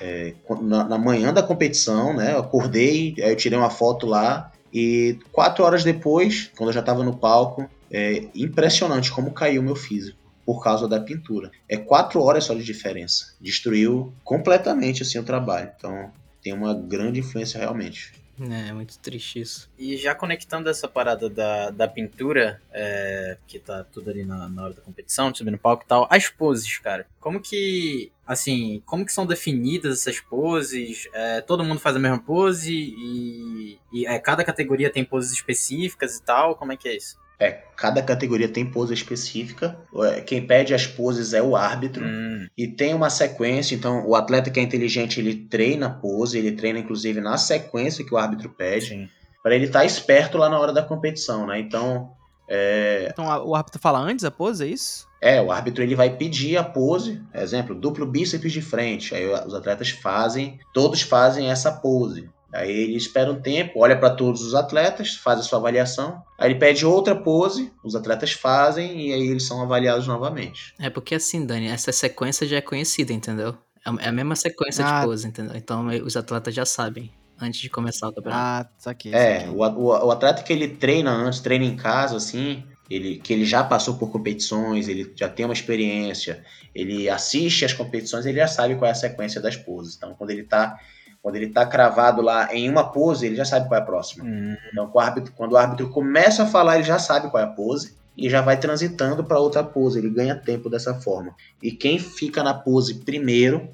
Speaker 4: é, na, na manhã da competição, né? Eu acordei, aí eu tirei uma foto lá e quatro horas depois, quando eu já tava no palco, é impressionante como caiu o meu físico por causa da pintura. É quatro horas só de diferença. Destruiu completamente assim o trabalho. Então tem uma grande influência realmente.
Speaker 2: É, é muito triste isso.
Speaker 3: E já conectando essa parada da, da pintura, é, que tá tudo ali na, na hora da competição, subir no palco e tal, as poses, cara. Como que, assim, como que são definidas essas poses? É, todo mundo faz a mesma pose e, e é, cada categoria tem poses específicas e tal? Como é que é isso?
Speaker 4: É, cada categoria tem pose específica. É, Quem pede as poses é o árbitro.
Speaker 3: Hum,
Speaker 4: E tem uma sequência, então o atleta que é inteligente, ele treina a pose, ele treina inclusive na sequência que o árbitro pede, para ele estar esperto lá na hora da competição, né? Então, é,
Speaker 1: Então o árbitro fala antes a pose, é isso?
Speaker 4: é, o árbitro ele vai pedir a pose, exemplo, duplo bíceps de frente, aí os atletas fazem, todos fazem essa pose. Aí ele espera um tempo, olha para todos os atletas, faz a sua avaliação. Aí ele pede outra pose, os atletas fazem e aí eles são avaliados novamente.
Speaker 2: É porque assim, Dani, essa sequência já é conhecida, entendeu? É a mesma sequência
Speaker 1: Ah.
Speaker 2: de pose, entendeu? Então os atletas já sabem antes de começar o campeonato.
Speaker 1: Ah, saquei.
Speaker 4: É, o, o, o atleta que ele treina antes, treina em casa, assim, ele, que ele já passou por competições, ele já tem uma experiência, ele assiste as competições, ele já sabe qual é a sequência das poses. Então, quando ele tá, quando ele tá cravado lá em uma pose, ele já sabe qual é a próxima.
Speaker 3: Hum,
Speaker 4: Então, o árbitro- quando o árbitro começa a falar, ele já sabe qual é a pose e já vai transitando para outra pose. Ele ganha tempo dessa forma. E quem fica na pose primeiro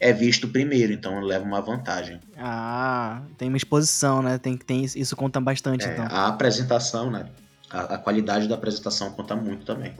Speaker 4: é visto primeiro, então leva uma vantagem.
Speaker 1: Ah, tem uma exposição, né? Tem, tem, isso- isso conta bastante,
Speaker 4: É,
Speaker 1: então.
Speaker 4: a apresentação, né? A, a qualidade da apresentação conta muito também.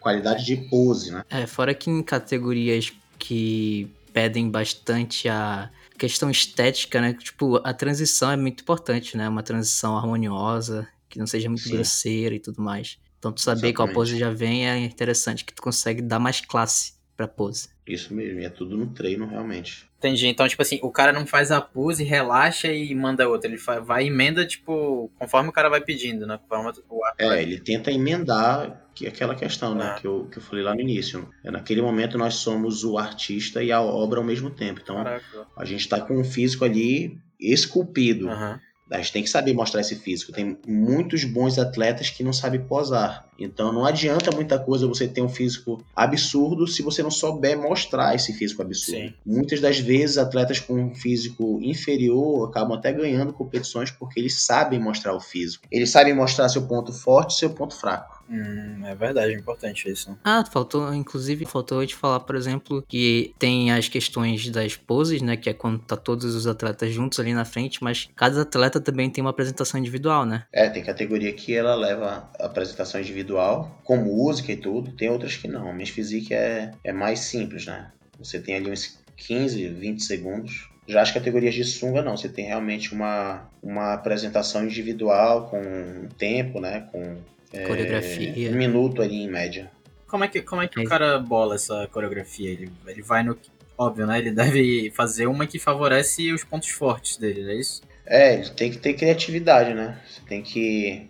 Speaker 4: Qualidade de pose, né?
Speaker 2: É, fora que em categorias que pedem bastante a questão estética, né? Tipo, a transição é muito importante, né? Uma transição harmoniosa, que não seja muito
Speaker 4: Sim.
Speaker 2: grosseira e tudo mais. Então tu saber qual
Speaker 4: Exatamente.
Speaker 2: pose já vem é interessante, que tu consegue dar mais classe pra pose.
Speaker 4: Isso mesmo, e é tudo no treino realmente.
Speaker 3: entendi. Então, tipo assim, o cara não faz a pose, relaxa e manda outra. Ele vai e emenda, tipo, conforme o cara vai pedindo, né? Conforme o
Speaker 4: É, ele tenta emendar que aquela questão, né?
Speaker 3: Ah.
Speaker 4: Que, eu, que eu falei lá no início. É, naquele momento nós somos o artista e a obra ao mesmo tempo. Então
Speaker 3: Caraca.
Speaker 4: a gente tá com um físico ali esculpido.
Speaker 3: Aham.
Speaker 4: A gente tem que saber mostrar esse físico. Tem muitos bons atletas que não sabem posar. Então não adianta muita coisa você ter um físico absurdo se você não souber mostrar esse físico absurdo.
Speaker 3: Sim.
Speaker 4: Muitas das vezes atletas com um físico inferior acabam até ganhando competições porque eles sabem mostrar o físico. Eles sabem mostrar seu ponto forte e seu ponto fraco.
Speaker 3: Hum, é verdade, é importante isso.
Speaker 2: Ah, faltou, inclusive, faltou eu te falar, por exemplo, que tem as questões das poses, né? Que é quando tá todos os atletas juntos ali na frente, mas cada atleta também tem uma apresentação individual, né?
Speaker 4: É, tem categoria que ela leva a apresentação individual, com música e tudo. Tem outras que não. Miss Physique é, é mais simples, né? Você tem ali uns 15, 20 segundos. Já as categorias de sunga, não. Você tem realmente uma, uma apresentação individual com um tempo, né? Com é,
Speaker 2: Coreografia.
Speaker 4: um minuto ali em média.
Speaker 3: Como é que, como é que
Speaker 2: É.
Speaker 3: o cara bola essa coreografia? Ele, ele vai no. Óbvio, né? Ele deve fazer uma que favorece os pontos fortes dele, não é isso?
Speaker 4: É, tem que ter criatividade, né? Você tem que.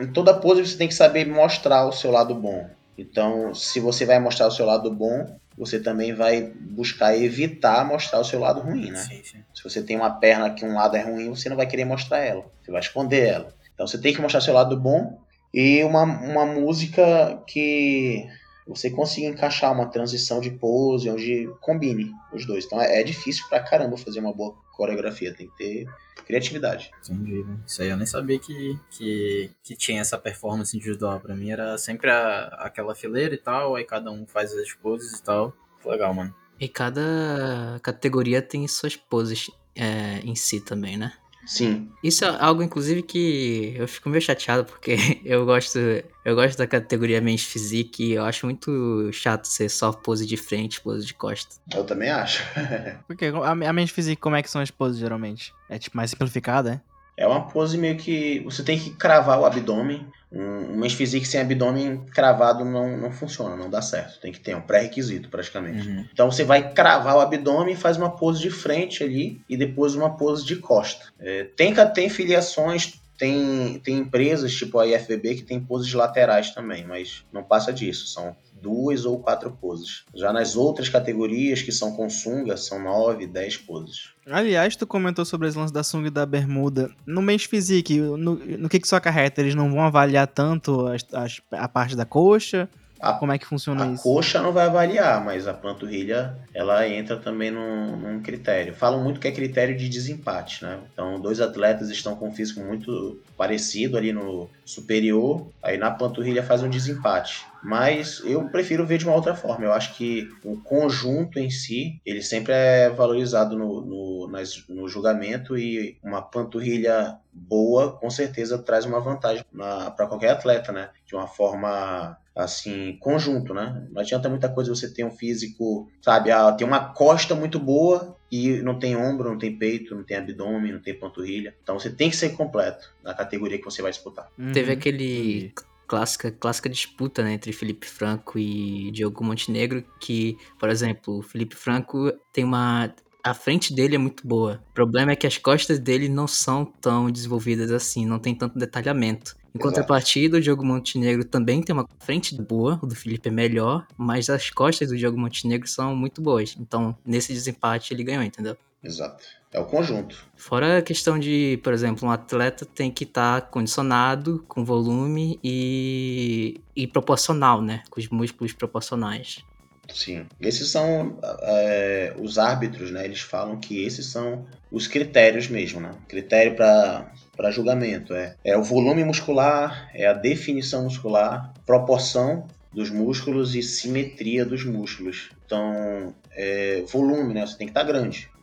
Speaker 4: Em toda pose você tem que saber mostrar o seu lado bom. Então, se você vai mostrar o seu lado bom, você também vai buscar evitar mostrar o seu lado ruim, né?
Speaker 3: Sim, sim.
Speaker 4: Se você tem uma perna que um lado é ruim, você não vai querer mostrar ela. Você vai esconder ela. Então você tem que mostrar seu lado bom e uma, uma música que você consiga encaixar uma transição de pose onde combine os dois. Então é, é difícil pra caramba fazer uma boa coreografia. Tem que ter criatividade.
Speaker 3: Entendi. né? Isso aí eu nem sabia que, que, que tinha essa performance individual. Pra mim era sempre a- aquela fileira e tal, aí cada um faz as poses e tal. Legal, mano.
Speaker 2: E cada categoria tem suas poses é, em si também, né?
Speaker 4: Sim,
Speaker 2: Isso é algo, inclusive, que eu fico meio chateado, porque eu gosto, eu gosto da categoria Men's Physique e eu acho muito chato ser só pose de frente, pose de costa.
Speaker 4: eu também acho.
Speaker 1: Porque a, a mente física, como é que são as poses geralmente? É tipo mais simplificada, é?
Speaker 4: É uma pose meio que você tem que cravar o abdômen. Um, um men's physique sem abdômen cravado não, não funciona, não dá certo. Tem que ter um pré-requisito praticamente.
Speaker 3: Uhum.
Speaker 4: Então você vai cravar o abdômen, faz uma pose de frente ali e depois uma pose de costa. É, tem, tem filiações, tem, tem empresas tipo a IFBB que tem poses laterais também, mas não passa disso. São duas ou quatro poses. Já nas outras categorias que são com sunga, são nove, dez poses.
Speaker 1: Aliás, tu comentou sobre as lances da sunga e da bermuda. No Men's Physique, no, no que que isso acarreta? Eles não vão avaliar tanto as- as- a parte da coxa?
Speaker 4: A-
Speaker 1: Como é que funciona
Speaker 4: A
Speaker 1: isso?
Speaker 4: coxa não vai avaliar, mas a panturrilha ela entra também num, num critério. Falam muito que é critério de desempate, né? Então, dois atletas estão com um físico muito parecido ali no superior, aí na panturrilha faz um desempate. Mas eu prefiro ver de uma outra forma. Eu acho que o conjunto em si, ele sempre é valorizado no, no, nas- no julgamento e uma panturrilha boa, com certeza, traz uma vantagem para qualquer atleta, né? De uma forma assim, conjunto, né? Não adianta muita coisa você ter um físico, sabe, ah, tem uma costa muito boa e não tem ombro, não tem peito, não tem abdômen, não tem panturrilha. Então você tem que ser completo na categoria que você vai disputar.
Speaker 1: Uhum.
Speaker 2: Teve aquele. Clássica, clássica disputa né, entre Felipe Franco e Diogo Montenegro, que, por exemplo, o Felipe Franco tem uma A frente dele é muito boa. O problema é que as costas dele não são tão desenvolvidas assim, não tem tanto detalhamento. Em contrapartida, o Diogo Montenegro também tem uma frente boa, o do Felipe é melhor, mas as costas do Diogo Montenegro são muito boas. Então, nesse desempate, ele ganhou, entendeu?
Speaker 4: Exato. É o conjunto.
Speaker 2: Fora a questão de, por exemplo, um atleta tem que estar condicionado, com volume e, e proporcional, né? Com os músculos proporcionais.
Speaker 4: Sim. Esses são é, os árbitros, né? Eles falam que esses são os critérios mesmo, né? Critério para julgamento. É, é o volume muscular, é a definição muscular, proporção dos músculos e simetria dos músculos. Então, é, volume, né? Você tem que estar grande.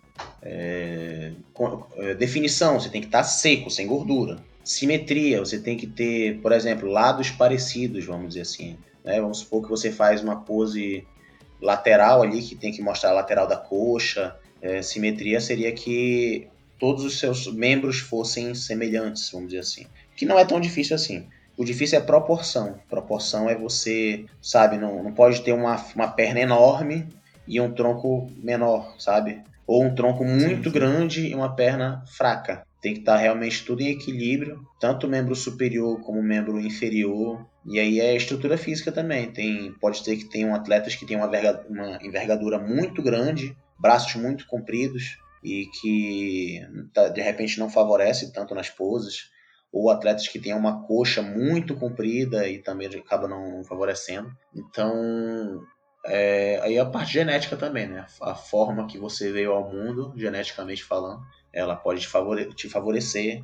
Speaker 4: É, é, definição, você tem que estar seco, sem gordura. Simetria, você tem que ter, por exemplo, lados parecidos, vamos dizer assim. Né? Vamos supor que você faz uma pose lateral ali, que tem que mostrar a lateral da coxa. É, simetria seria que todos os seus membros fossem semelhantes, vamos dizer assim. Que não é tão difícil assim. O difícil é proporção. Proporção é você, sabe, não, não pode ter uma, uma perna enorme e um tronco menor, sabe? Ou um tronco muito sim, sim. grande e uma perna fraca. Tem que estar realmente tudo em equilíbrio, tanto o membro superior como o membro inferior. E aí é a estrutura física também. Tem, pode ser que tenham atletas que tenham uma, uma envergadura muito grande, braços muito compridos e que tá, de repente não favorece tanto nas poses. Ou atletas que tenham uma coxa muito comprida e também acaba não favorecendo. Então, é, aí a parte genética também, né? A forma que você veio ao mundo, geneticamente falando, ela pode te, favore te favorecer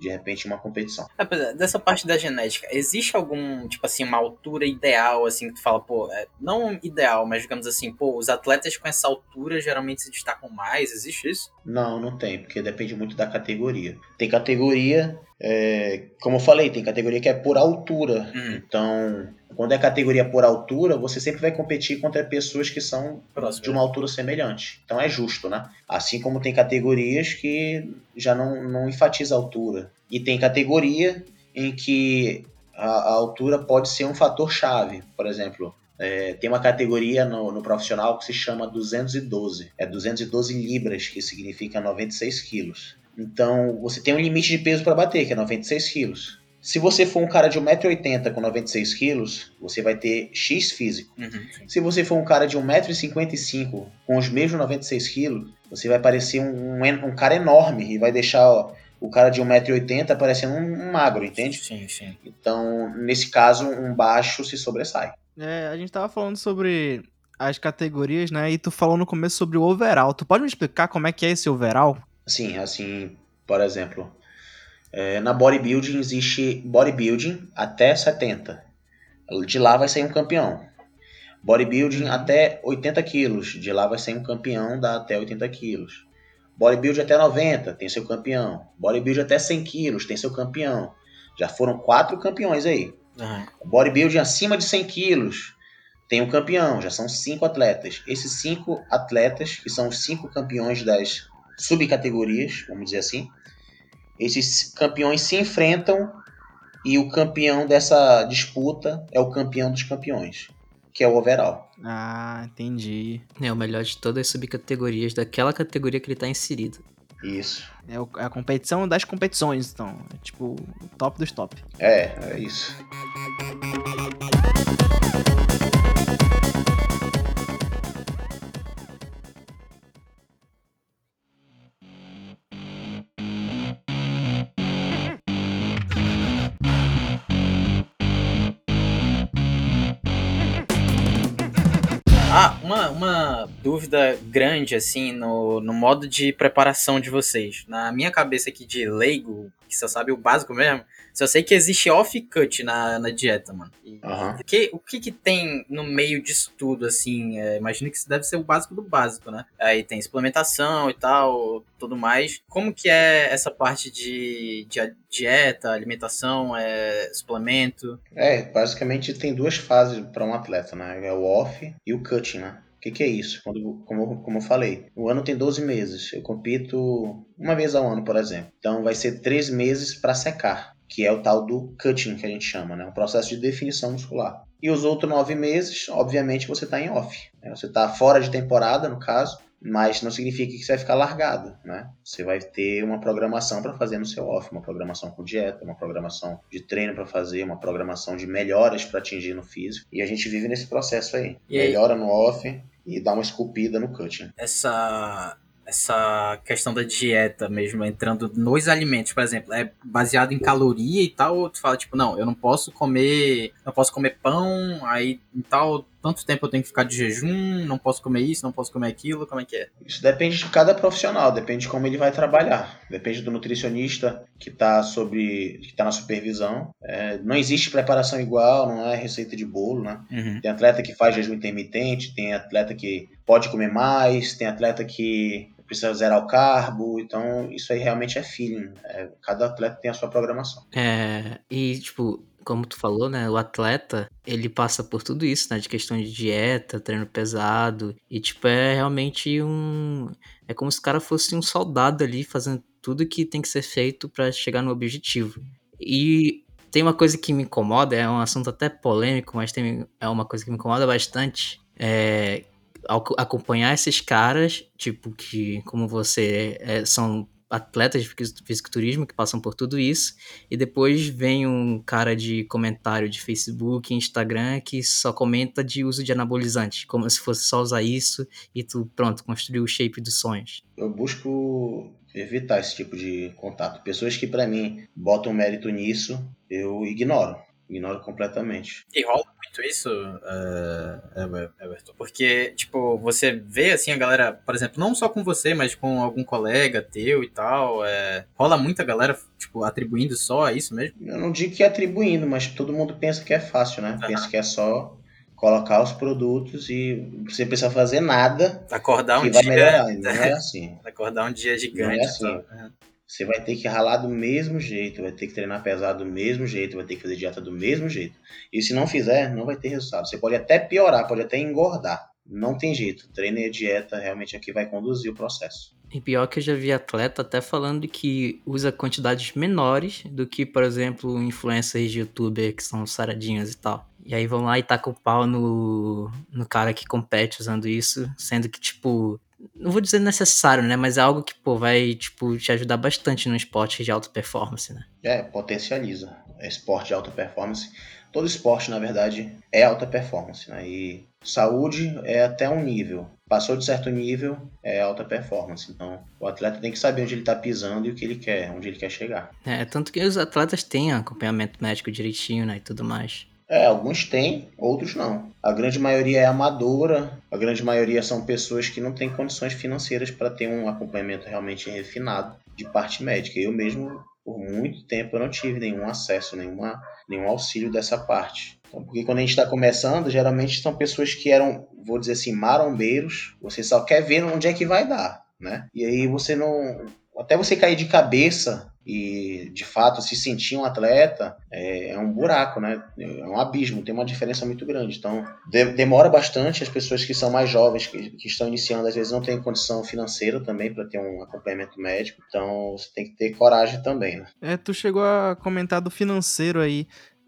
Speaker 4: de repente uma competição.
Speaker 3: É, dessa parte da genética, existe algum, tipo assim, uma altura ideal, assim, que tu fala, pô, é, não ideal, mas digamos assim, pô, os atletas com essa altura geralmente se destacam mais, existe isso?
Speaker 4: Não, não tem, porque depende muito da categoria. Tem categoria, é, como eu falei, tem categoria que é por altura,
Speaker 3: Hum.
Speaker 4: então quando é categoria por altura, você sempre vai competir contra pessoas que são
Speaker 3: Próximo.
Speaker 4: de uma altura semelhante. Então é justo, né? Assim como tem categorias que já não, não enfatiza a altura. E tem categoria em que a, a altura pode ser um fator chave. Por exemplo, é, tem uma categoria no, no profissional que se chama 212. É 212 libras, que significa 96 quilos. Então você tem um limite de peso para bater, que é 96 quilos. Se você for um cara de 1,80m com 96 quilos, você vai ter X físico.
Speaker 3: Uhum.
Speaker 4: Se você for um cara de 1,55m com os mesmos 96 quilos, você vai parecer um, um, um cara enorme e vai deixar ó, o cara de 1,80m parecendo um, um magro, entende?
Speaker 3: Sim, sim.
Speaker 4: Então, nesse caso, um baixo se sobressai.
Speaker 1: É, a gente tava falando sobre as categorias, né? E tu falou no começo sobre o overall. Tu pode me explicar como é que é esse overall?
Speaker 4: Sim, assim, por exemplo, é, na bodybuilding existe bodybuilding até 70. De lá vai sair um campeão. Bodybuilding até 80 quilos. De lá vai sair um campeão da até 80 quilos. Bodybuilding até 90, tem seu campeão. Bodybuilding até 100 quilos, tem seu campeão. Já foram quatro campeões aí.
Speaker 3: Uhum.
Speaker 4: Bodybuilding acima de 100 quilos, tem um campeão, já são cinco atletas. Esses cinco atletas, que são os cinco campeões das subcategorias, vamos dizer assim, esses campeões se enfrentam e o campeão dessa disputa é o campeão dos campeões, que é o overall.
Speaker 1: Ah, entendi.
Speaker 2: É o melhor de todas as subcategorias daquela categoria que ele tá inserido.
Speaker 4: Isso.
Speaker 1: É é a competição das competições, então. É tipo o top dos top.
Speaker 4: É, é isso.
Speaker 3: Dúvida grande, assim, no, no modo de preparação de vocês. Na minha cabeça aqui de leigo, que só sabe o básico mesmo, só sei que existe off-cut na, na dieta, mano. E o que, o que que tem no meio disso tudo, assim? É, imagino que isso deve ser o básico do básico, né? Aí tem suplementação e tal, tudo mais. Como que é essa parte de, de dieta, alimentação, é, suplemento?
Speaker 4: É, basicamente tem duas fases para um atleta, né? É o off e o cutting, né? O que, que é isso? Quando, como, como eu falei, o ano tem 12 meses. Eu compito uma vez ao ano, por exemplo. Então vai ser três meses para secar, que é o tal do cutting que a gente chama, né? Um processo de definição muscular. E os outros nove meses, obviamente, você está em off. né? Você está fora de temporada, no caso, mas não significa que você vai ficar largado, né? Você vai ter uma programação para fazer no seu off, uma programação com dieta, uma programação de treino para fazer, uma programação de melhoras para atingir no físico. E a gente vive nesse processo aí.
Speaker 3: Aí?
Speaker 4: Melhora no off e dá uma esculpida no cutting.
Speaker 3: essa essa questão da dieta mesmo, entrando nos alimentos, por exemplo, é baseado em caloria e tal, ou tu fala, tipo, não, eu não posso comer, não posso comer pão, aí em tal, tanto tempo eu tenho que ficar de jejum, não posso comer isso, não posso comer aquilo, como é que é?
Speaker 4: Isso depende de cada profissional, depende de como ele vai trabalhar, depende do nutricionista que está sobre, que tá na supervisão. É, não existe preparação igual, não é receita de bolo, né? Tem atleta que faz jejum intermitente, tem atleta que pode comer mais, tem atleta que precisa zerar o carbo, então isso aí realmente é feeling. É, cada atleta tem a sua programação.
Speaker 2: É, e, tipo, como tu falou, né? O atleta, ele passa por tudo isso, né? De questão de dieta, treino pesado. E, tipo, é realmente um. É como se o cara fosse um soldado ali, fazendo tudo que tem que ser feito para chegar no objetivo. E tem uma coisa que me incomoda, é um assunto até polêmico, mas tem, é uma coisa que me incomoda bastante. É acompanhar esses caras, tipo, que, como você, é, são atletas de fisi- fisiculturismo que passam por tudo isso, e depois vem um cara de comentário de Facebook, Instagram, que só comenta de uso de anabolizante, como se fosse só usar isso e tu, pronto, construiu o shape dos sonhos.
Speaker 4: Eu busco evitar esse tipo de contato. Pessoas que para mim botam mérito nisso, eu ignoro. Ignoro completamente.
Speaker 3: E rola muito isso, Ever- Everton? Porque, tipo, você vê, assim, a galera, por exemplo, não só com você, mas com algum colega teu e tal, é, rola muita galera, tipo, atribuindo só a isso mesmo?
Speaker 4: Eu não digo que é atribuindo, mas todo mundo pensa que é fácil, né?
Speaker 3: Aham.
Speaker 4: Pensa que é só colocar os produtos e você precisa fazer nada
Speaker 3: Acordar um
Speaker 4: que vai
Speaker 3: dia...
Speaker 4: melhorar. E Não é assim.
Speaker 3: Acordar um dia gigante
Speaker 4: Não é
Speaker 3: e tal.
Speaker 4: assim. Você vai ter que ralar do mesmo jeito, vai ter que treinar pesado do mesmo jeito, vai ter que fazer dieta do mesmo jeito. E se não fizer, não vai ter resultado. Você pode até piorar, pode até engordar. Não tem jeito. Treino e dieta realmente aqui vai conduzir o processo.
Speaker 2: E pior que eu já vi atleta até falando que usa quantidades menores do que, por exemplo, influencers de youtuber que são saradinhos e tal. E aí vão lá e tacam o pau no, no cara que compete usando isso, sendo que, tipo, não vou dizer necessário, né? Mas é algo que, pô, vai, tipo, te ajudar bastante no esporte de alta performance, né?
Speaker 4: É, potencializa. É esporte de alta performance. Todo esporte, na verdade, é alta performance. Né? E saúde é até um nível. Passou de certo nível, é alta performance. Então, o atleta tem que saber onde ele está pisando e o que ele quer, onde ele quer chegar.
Speaker 2: É, tanto que os atletas têm acompanhamento médico direitinho, né? E tudo mais.
Speaker 4: É, alguns têm, outros não. A grande maioria é amadora, a grande maioria são pessoas que não têm condições financeiras para ter um acompanhamento realmente refinado de parte médica. Eu mesmo, por muito tempo, eu não tive nenhum acesso, nenhuma, nenhum auxílio dessa parte. Então, porque quando a gente está começando, geralmente são pessoas que eram, vou dizer assim, marombeiros. Você só quer ver onde é que vai dar, né? E aí você não... Até você cair de cabeça e, de fato, se sentir um atleta, é, é um buraco, né? É um abismo, tem uma diferença muito grande. Então, de- demora bastante. As pessoas que são mais jovens, que, que estão iniciando, às vezes não têm condição financeira também para ter um acompanhamento médico. Então, você tem que ter coragem também, né?
Speaker 1: É, tu chegou a comentar do financeiro aí.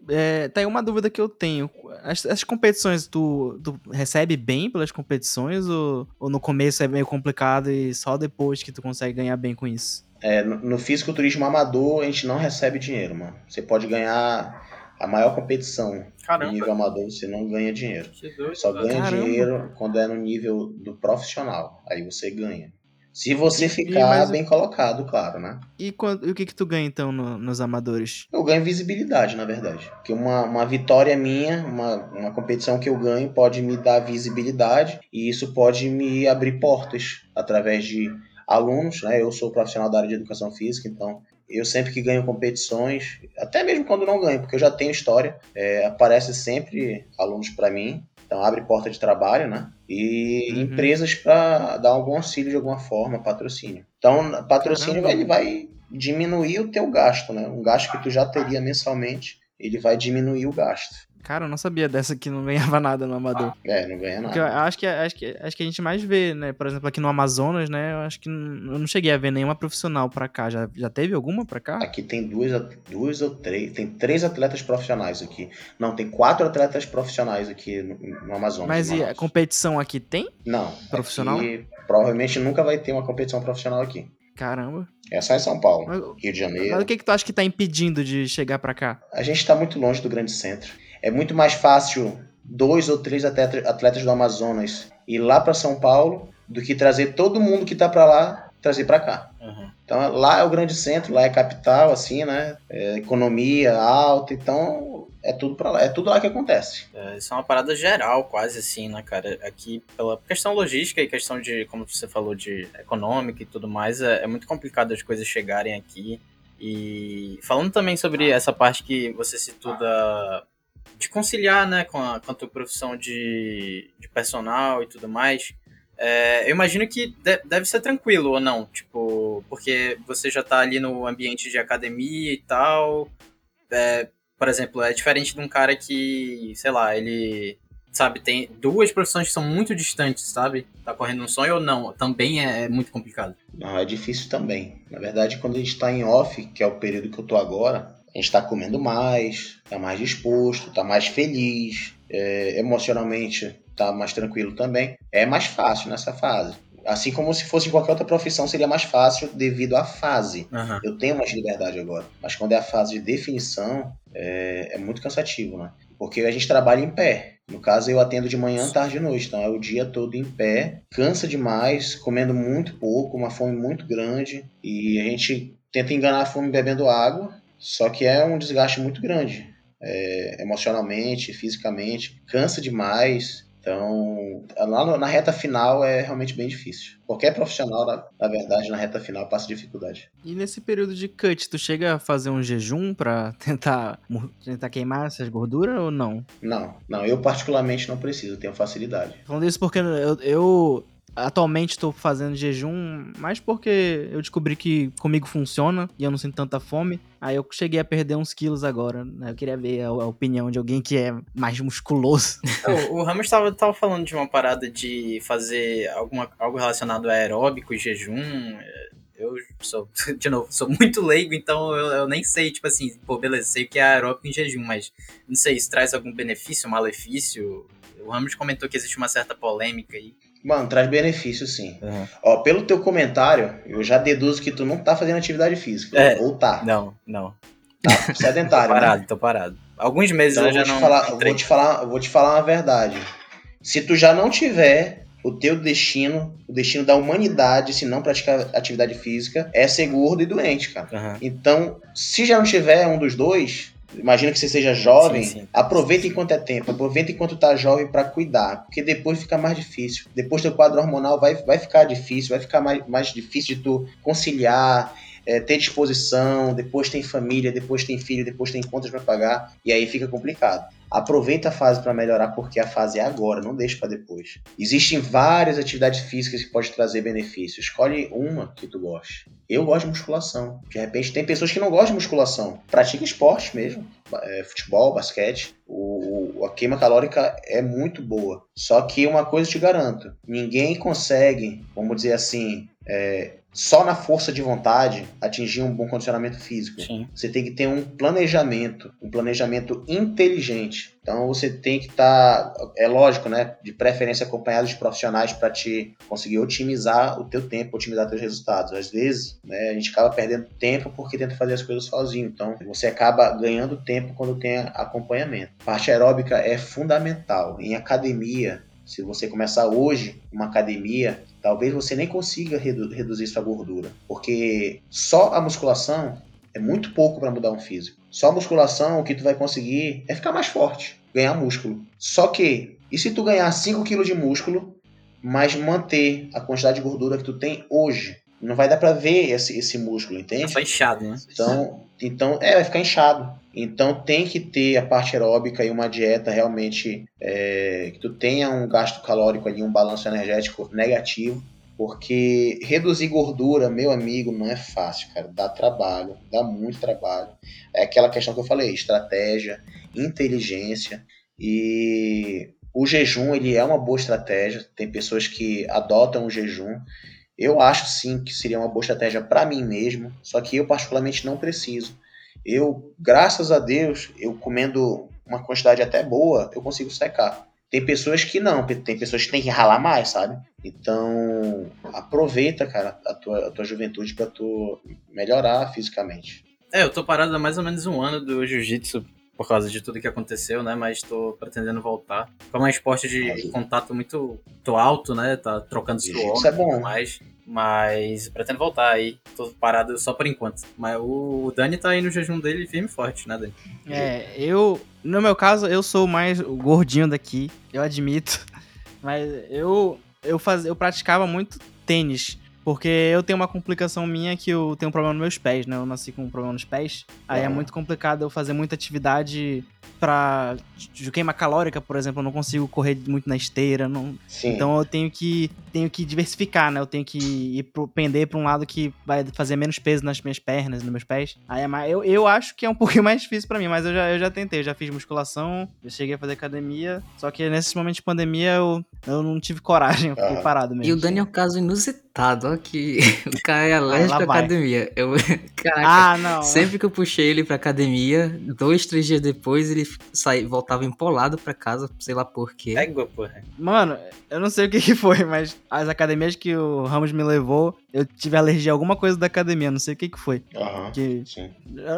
Speaker 1: É, tá aí uma dúvida que eu tenho. As, as competições, tu, tu recebe bem pelas competições ou, ou no começo é meio complicado e só depois que tu consegue ganhar bem com isso?
Speaker 4: É, no, fisiculturismo amador, a gente não recebe dinheiro, mano. Você pode ganhar a maior competição no
Speaker 3: Caramba,
Speaker 4: nível amador, você não ganha dinheiro.
Speaker 3: doido.
Speaker 4: Só ganha
Speaker 1: Caramba.
Speaker 4: dinheiro quando é no nível do profissional. Aí você ganha. Se você
Speaker 1: E-
Speaker 4: ficar
Speaker 1: mas-
Speaker 4: bem colocado, claro, né?
Speaker 1: E, quan- e o que que tu ganha então no- nos amadores?
Speaker 4: Eu ganho visibilidade, na verdade. Porque uma, uma vitória minha, uma, uma competição que eu ganho, pode me dar visibilidade e isso pode me abrir portas através de alunos, né? Eu sou profissional da área de educação física, então eu sempre que ganho competições, até mesmo quando não ganho, porque eu já tenho história, é, aparece sempre alunos para mim, então abre porta de trabalho, né? E
Speaker 1: Uhum.
Speaker 4: empresas para dar algum auxílio de alguma forma, patrocínio. Então, patrocínio
Speaker 1: Caramba.
Speaker 4: ele vai diminuir o teu gasto, né? Um gasto que tu já teria mensalmente, ele vai diminuir o gasto.
Speaker 1: Cara, eu não sabia dessa que não ganhava nada no amador.
Speaker 4: É, não ganha
Speaker 1: Porque eu
Speaker 4: nada.
Speaker 1: acho que, acho, que, acho que a gente mais vê, né? Por exemplo, aqui no Amazonas, né? Eu acho que n- eu não cheguei a ver nenhuma profissional pra cá. Já, já teve alguma pra cá?
Speaker 4: Aqui tem duas, duas ou três, tem três atletas profissionais aqui. Não, tem quatro atletas profissionais aqui no, no Amazonas.
Speaker 1: Mas e a competição aqui tem?
Speaker 4: Não.
Speaker 1: profissional?
Speaker 4: Aqui provavelmente nunca vai ter uma competição profissional aqui.
Speaker 1: Caramba.
Speaker 4: É só em São Paulo,
Speaker 1: Mas,
Speaker 4: Rio de Janeiro.
Speaker 1: mas o que, que tu acha que tá impedindo de chegar pra cá?
Speaker 4: A gente está muito longe do grande centro. É muito mais fácil dois ou três atleta- atletas do Amazonas ir lá para São Paulo do que trazer todo mundo que tá para lá trazer para cá.
Speaker 3: Uhum.
Speaker 4: Então lá é o grande centro, lá é capital, assim, né? É economia alta, então é tudo para lá, é tudo lá que acontece.
Speaker 3: É, Isso é uma parada geral, quase assim, né, cara? Aqui, pela questão logística e questão de, como você falou, de econômica e tudo mais, é, é muito complicado as coisas chegarem aqui. E falando também sobre essa parte que você citou da, de conciliar, né, com a, com a tua profissão de, de personal e tudo mais, é, eu imagino que de- deve ser tranquilo ou não, tipo, porque você já tá ali no ambiente de academia e tal. É, por exemplo, é diferente de um cara que, sei lá, ele, sabe, tem duas profissões que são muito distantes, sabe? Tá correndo um sonho ou não, também é, é muito complicado.
Speaker 4: Não, é difícil também. Na verdade, quando a gente está em off, que é o período que eu tô agora, a gente está comendo mais, tá mais disposto, tá mais feliz, é, emocionalmente tá mais tranquilo também. É mais fácil nessa fase. Assim como se fosse em qualquer outra profissão, seria mais fácil devido à fase.
Speaker 3: Aham.
Speaker 4: Eu tenho mais liberdade agora. Mas quando é a fase de definição, é, é muito cansativo, né? Porque a gente trabalha em pé. No caso, eu atendo de manhã, tarde e noite. Então é o dia todo em pé. Cansa demais, comendo muito pouco, uma fome muito grande. E a gente tenta enganar a fome bebendo água. Só que é um desgaste muito grande. É, emocionalmente, fisicamente. Cansa demais. Então, lá na reta final é realmente bem difícil. Qualquer profissional, na, na verdade, na reta final passa dificuldade.
Speaker 1: E nesse período de cut, tu chega a fazer um jejum pra tentar, tentar queimar essas gorduras ou não?
Speaker 4: Não, não, eu particularmente não preciso, eu tenho facilidade.
Speaker 1: Falando isso porque eu, eu atualmente tô fazendo jejum mais porque eu descobri que comigo funciona e eu não sinto tanta fome. Aí eu cheguei a perder uns quilos agora. né? Eu queria ver a, a opinião de alguém que é mais musculoso.
Speaker 3: O, o Ramos tava, tava falando de uma parada de fazer alguma, algo relacionado a aeróbico jejum. É, Eu sou, de novo, sou muito leigo, então eu, eu nem sei, tipo assim, pô, beleza, sei o que é aeróbico em jejum, mas não sei se traz algum benefício, malefício. O Ramos comentou que existe uma certa polêmica aí.
Speaker 4: Mano, traz benefício sim. Ó, pelo teu comentário, eu já deduzo que tu não tá fazendo atividade física.
Speaker 3: É.
Speaker 4: Ou tá.
Speaker 3: Não, não.
Speaker 4: Tá
Speaker 3: Tô
Speaker 4: sedentário, né?
Speaker 3: parado, tô parado. Alguns meses
Speaker 4: Então
Speaker 3: eu já
Speaker 4: vou te,
Speaker 3: não.
Speaker 4: falar, eu vou te falar, vou te falar uma verdade. Se tu já não tiver o teu destino, o destino da humanidade, se não praticar atividade física, é ser gordo e doente, cara.
Speaker 3: Aham.
Speaker 4: Então, se já não tiver um dos dois, imagina que você seja jovem,
Speaker 3: Sim, sim.
Speaker 4: aproveita enquanto é tempo, aproveita enquanto tá jovem pra cuidar, porque depois fica mais difícil. Depois teu quadro hormonal vai, vai ficar difícil, vai ficar mais, mais difícil de tu conciliar, é, ter disposição, depois tem família, depois tem filho, depois tem contas pra pagar, e aí fica complicado. Aproveita a fase pra melhorar, porque a fase é agora, não deixa pra depois. Existem várias atividades físicas que podem trazer benefícios. Escolhe uma que tu goste. Eu gosto de musculação. De repente, tem pessoas que não gostam de musculação. Pratica esporte mesmo. É, futebol, basquete. O, o- a queima calórica é muito boa. Só que uma coisa te garanto: ninguém consegue, vamos dizer assim, é, só na força de vontade atingir um bom condicionamento físico.
Speaker 3: Sim.
Speaker 4: Você tem que ter um planejamento, um planejamento inteligente. Então você tem que estar, é lógico, né, de preferência acompanhado de profissionais para te conseguir otimizar o teu tempo, otimizar teus resultados. Às vezes, né, a gente acaba perdendo tempo porque tenta fazer as coisas sozinho. Então você acaba ganhando tempo quando tem acompanhamento. Parte aeróbica é fundamental. Em academia, se você começar hoje uma academia, talvez você nem consiga redu- reduzir sua gordura, porque só a musculação é muito pouco para mudar um físico. Só a musculação o que tu vai conseguir é ficar mais forte, ganhar músculo. Só que, e se tu ganhar 5 kg de músculo, mas manter a quantidade de gordura que tu tem hoje? Não vai dar para ver esse, esse músculo, entende?
Speaker 3: Só inchado, né?
Speaker 4: Então, então, é, vai ficar inchado. Então tem que ter a parte aeróbica e uma dieta realmente é, que tu tenha um gasto calórico ali, um balanço energético negativo. Porque reduzir gordura, meu amigo, não é fácil, cara. Dá trabalho, dá muito trabalho. É aquela questão que eu falei, estratégia, inteligência e o jejum, ele é uma boa estratégia. Tem pessoas que adotam o jejum. Eu acho sim que seria uma boa estratégia para mim mesmo, só que eu particularmente não preciso. Eu, graças a Deus, eu comendo uma quantidade até boa, eu consigo secar. Tem pessoas que não, tem pessoas que têm que ralar mais, sabe? Então, aproveita, cara, a tua, a tua juventude para tu melhorar fisicamente.
Speaker 3: É, eu tô parado há mais ou menos um ano do jiu-jitsu por causa de tudo que aconteceu, né? Mas tô pretendendo voltar. Como é um esporte de Aí. contato muito, muito alto, né? Tá trocando suor.
Speaker 4: Isso é bom.
Speaker 3: Mas, mas pretendo voltar aí. Tô parado só por enquanto. Mas o Dani tá aí no jejum dele firme e forte, né, Dani?
Speaker 1: É, eu. No meu caso, eu sou mais o gordinho daqui, eu admito. Mas eu. Eu, faz, eu praticava muito tênis. Porque eu tenho uma complicação minha que eu tenho um problema nos meus pés, né? Eu nasci com um problema nos pés. Aí é muito complicado eu fazer muita atividade pra de queima calórica, por exemplo, eu não consigo correr muito na esteira, não.
Speaker 4: Sim.
Speaker 1: Então eu tenho que tenho que diversificar, né? Eu tenho que ir pro, pender para um lado que vai fazer menos peso nas minhas pernas, nos meus pés. Aí é mais, eu, eu acho que é um pouquinho mais difícil para mim, mas eu já, eu já tentei, eu já fiz musculação, eu cheguei a fazer academia, só que nesses momentos de pandemia eu, eu não tive coragem, eu fiquei parado mesmo.
Speaker 2: E o Dani é um caso inusitado, ó, que o cara é alérgico à academia. Eu, caraca, ah, não. Sempre que eu puxei ele pra academia, dois, três dias depois ele saí, voltava empolado pra casa, sei lá por quê.
Speaker 3: Égua, porra.
Speaker 1: Mano, eu não sei o que, que foi, mas as academias que o Ramos me levou, eu tive alergia a alguma coisa da academia, não sei o que, que foi.
Speaker 4: Aham,
Speaker 1: que...
Speaker 4: sim.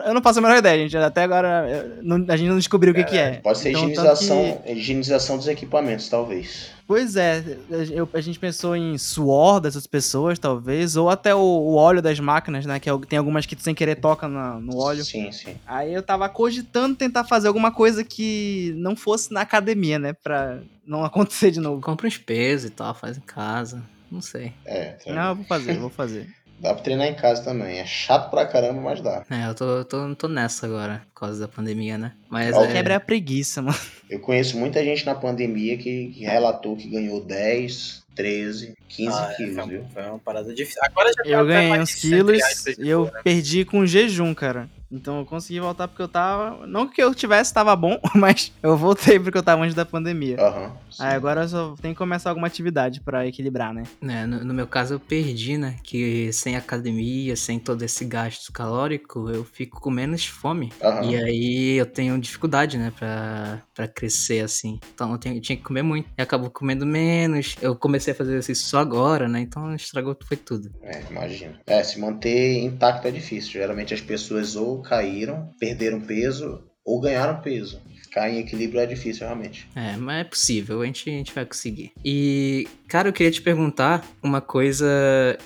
Speaker 1: Eu não faço a menor ideia, gente. Até agora não, a gente não descobriu o que, é, que é.
Speaker 4: Pode ser então, higienização, que... higienização dos equipamentos, talvez.
Speaker 1: Pois é, eu, a gente pensou em suor dessas pessoas, talvez, ou até o, o óleo das máquinas, né? Que é, tem algumas que sem querer toca no, no óleo.
Speaker 4: Sim, sim.
Speaker 1: Aí eu tava cogitando tentar fazer alguma coisa que não fosse na academia, né? Pra não acontecer de novo.
Speaker 2: Compra uns pesos e tal, faz em casa. Não sei.
Speaker 4: É,
Speaker 1: tá Não, eu vou fazer, vou fazer.
Speaker 4: Dá pra treinar em casa também. É chato pra caramba, mas dá.
Speaker 2: É, eu tô, tô, tô nessa agora, por causa da pandemia, né? Mas
Speaker 1: é... quebra a preguiça, mano.
Speaker 4: Eu conheço muita gente na pandemia que, que relatou que ganhou 10, 13, 15 ah, quilos,
Speaker 3: é,
Speaker 4: viu?
Speaker 3: Foi uma parada difícil. Agora já
Speaker 1: Eu ganhei uns quilos e eu né? perdi com jejum, cara. Então eu consegui voltar porque eu tava. Não que eu tivesse, tava bom, mas eu voltei porque eu tava antes da pandemia.
Speaker 4: Uhum,
Speaker 1: Aí agora eu só tenho que começar alguma atividade para equilibrar, né?
Speaker 2: É, no, no, meu caso eu perdi, né? Que sem academia, sem todo esse gasto calórico, eu fico com menos fome.
Speaker 4: Uhum.
Speaker 2: E aí eu tenho dificuldade, né? Pra, pra crescer assim. Então eu, tenho, eu tinha que comer muito. E acabou comendo menos. Eu comecei a fazer isso só agora, né? Então estragou foi tudo.
Speaker 4: É, imagina. É, se manter intacto é difícil. Geralmente as pessoas ou caíram, perderam peso ou ganharam peso. Ficar em equilíbrio é difícil, realmente.
Speaker 2: É, mas é possível, a gente, a gente vai conseguir. E, cara, eu queria te perguntar uma coisa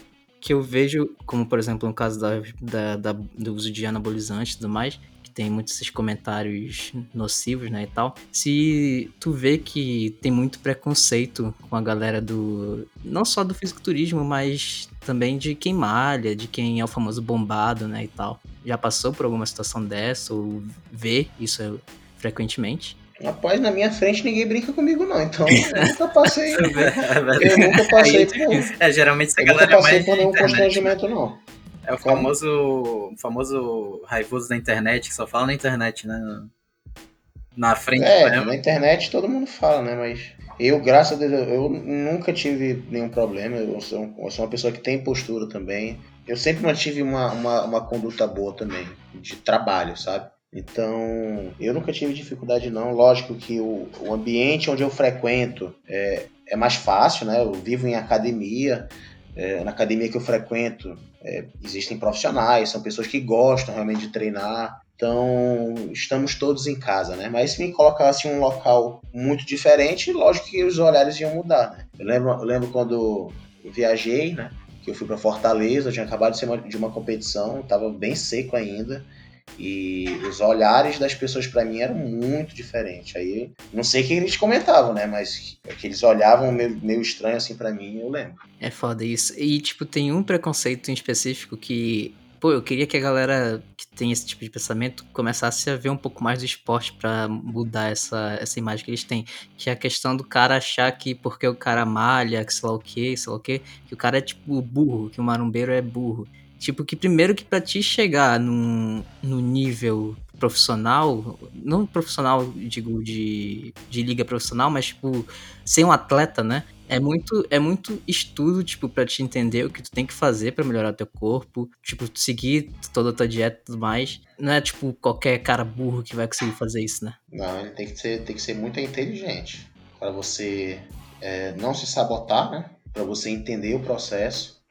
Speaker 2: que eu vejo, como por exemplo no caso da, da, da do uso de anabolizantes e tudo mais, que tem muitos esses comentários nocivos, né, e tal. Se tu vê que tem muito preconceito com a galera do... não só do fisiculturismo, mas também de quem malha, de quem é o famoso bombado, né, e tal. Já passou por alguma situação dessa ou vê isso frequentemente?
Speaker 4: Rapaz, na minha frente ninguém brinca comigo, não. Então eu nunca passei. eu nunca passei por.
Speaker 3: É, geralmente essa
Speaker 4: eu
Speaker 3: galera
Speaker 4: nunca passei por nenhum constrangimento, não.
Speaker 3: É o famoso, o famoso raivoso da internet, que só fala na internet, né? Na frente.
Speaker 4: É, mesmo. na internet todo mundo fala, né? Mas eu, graças a Deus, eu nunca tive nenhum problema. Eu sou, eu sou uma pessoa que tem postura também. Eu sempre mantive uma, uma, uma conduta boa também, de trabalho, sabe? Então, eu nunca tive dificuldade não. Lógico que o, o ambiente onde eu frequento é, é mais fácil, né? Eu vivo em academia. É, na academia que eu frequento é, existem profissionais, são pessoas que gostam realmente de treinar. Então, estamos todos em casa, né? Mas se me colocasse em um local muito diferente, lógico que os olhares iam mudar, né? Eu lembro, eu lembro quando eu viajei, né? Que eu fui para Fortaleza, eu tinha acabado de ser de uma competição, estava bem seco ainda. E os olhares das pessoas para mim eram muito diferentes. Aí, não sei o que eles comentavam, né? Mas que eles olhavam meio, meio estranho assim para mim, eu lembro.
Speaker 2: É foda isso. E, tipo, tem um preconceito em específico que pô, eu queria que a galera que tem esse tipo de pensamento começasse a ver um pouco mais do esporte para mudar essa, essa imagem que eles têm. Que é a questão do cara achar que porque o cara malha, que sei lá o que, sei lá o que, que o cara é tipo burro, que o marumbeiro é burro. Tipo, que primeiro que pra ti chegar num, num nível profissional, não profissional, digo, de, de liga profissional, mas, tipo, ser um atleta, né? É muito, é muito estudo, tipo, pra te entender o que tu tem que fazer para melhorar teu corpo, tipo, seguir toda a tua dieta e tudo mais. Não é, tipo, qualquer cara burro que vai conseguir fazer isso, né?
Speaker 4: Não, ele tem que ser, tem que ser muito inteligente. para você é, não se sabotar, né? Para você entender o processo.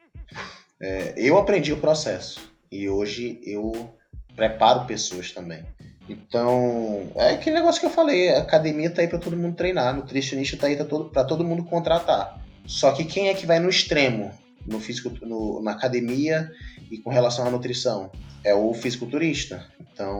Speaker 4: É, eu aprendi o processo e hoje eu preparo pessoas também. Então, é aquele negócio que eu falei, a academia tá aí para todo mundo treinar, nutricionista tá aí para todo, pra todo mundo contratar. Só que quem é que vai no extremo no físico, no, na academia e com relação à nutrição? É o fisiculturista. Então,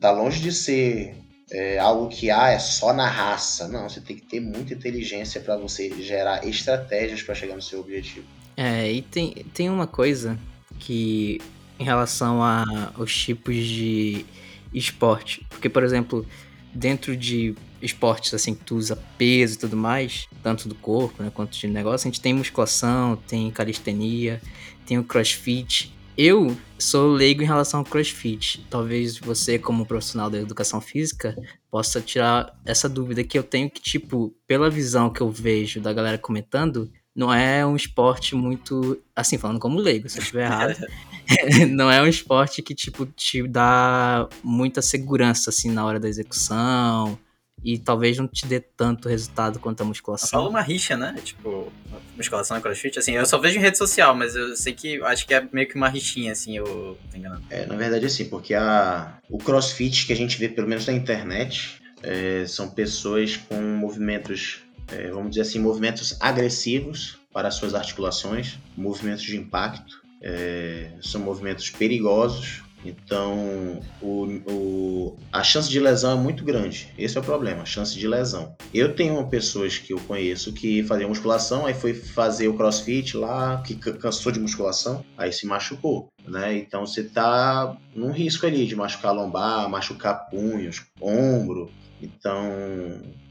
Speaker 4: tá longe de ser é, algo que ah, é só na raça. Não, você tem que ter muita inteligência para você gerar estratégias para chegar no seu objetivo.
Speaker 2: É, e tem, tem uma coisa que em relação aos tipos de esporte. Porque, por exemplo, dentro de esportes assim que tu usa peso e tudo mais, tanto do corpo né, quanto de negócio, a gente tem musculação, tem calistenia, tem o crossfit. Eu sou leigo em relação ao crossfit. Talvez você, como profissional da educação física, possa tirar essa dúvida que eu tenho que, tipo, pela visão que eu vejo da galera comentando, não é um esporte muito. Assim, falando como leigo, se eu estiver errado. não é um esporte que, tipo, te dá muita segurança, assim, na hora da execução e talvez não te dê tanto resultado quanto a musculação.
Speaker 3: Fala uma rixa, né? Tipo, musculação e crossfit, assim, eu só vejo em rede social, mas eu sei que acho que é meio que uma rixinha, assim, eu tô enganando.
Speaker 4: É, na verdade, assim, porque a, o crossfit que a gente vê, pelo menos na internet, é, são pessoas com movimentos, é, vamos dizer assim, movimentos agressivos para as suas articulações, movimentos de impacto, é, são movimentos perigosos, então, o, o, a chance de lesão é muito grande. Esse é o problema, a chance de lesão. Eu tenho pessoas que eu conheço que faziam musculação, aí foi fazer o crossfit lá, que cansou de musculação, aí se machucou. Né? Então você tá num risco ali de machucar lombar, machucar punhos, ombro. Então,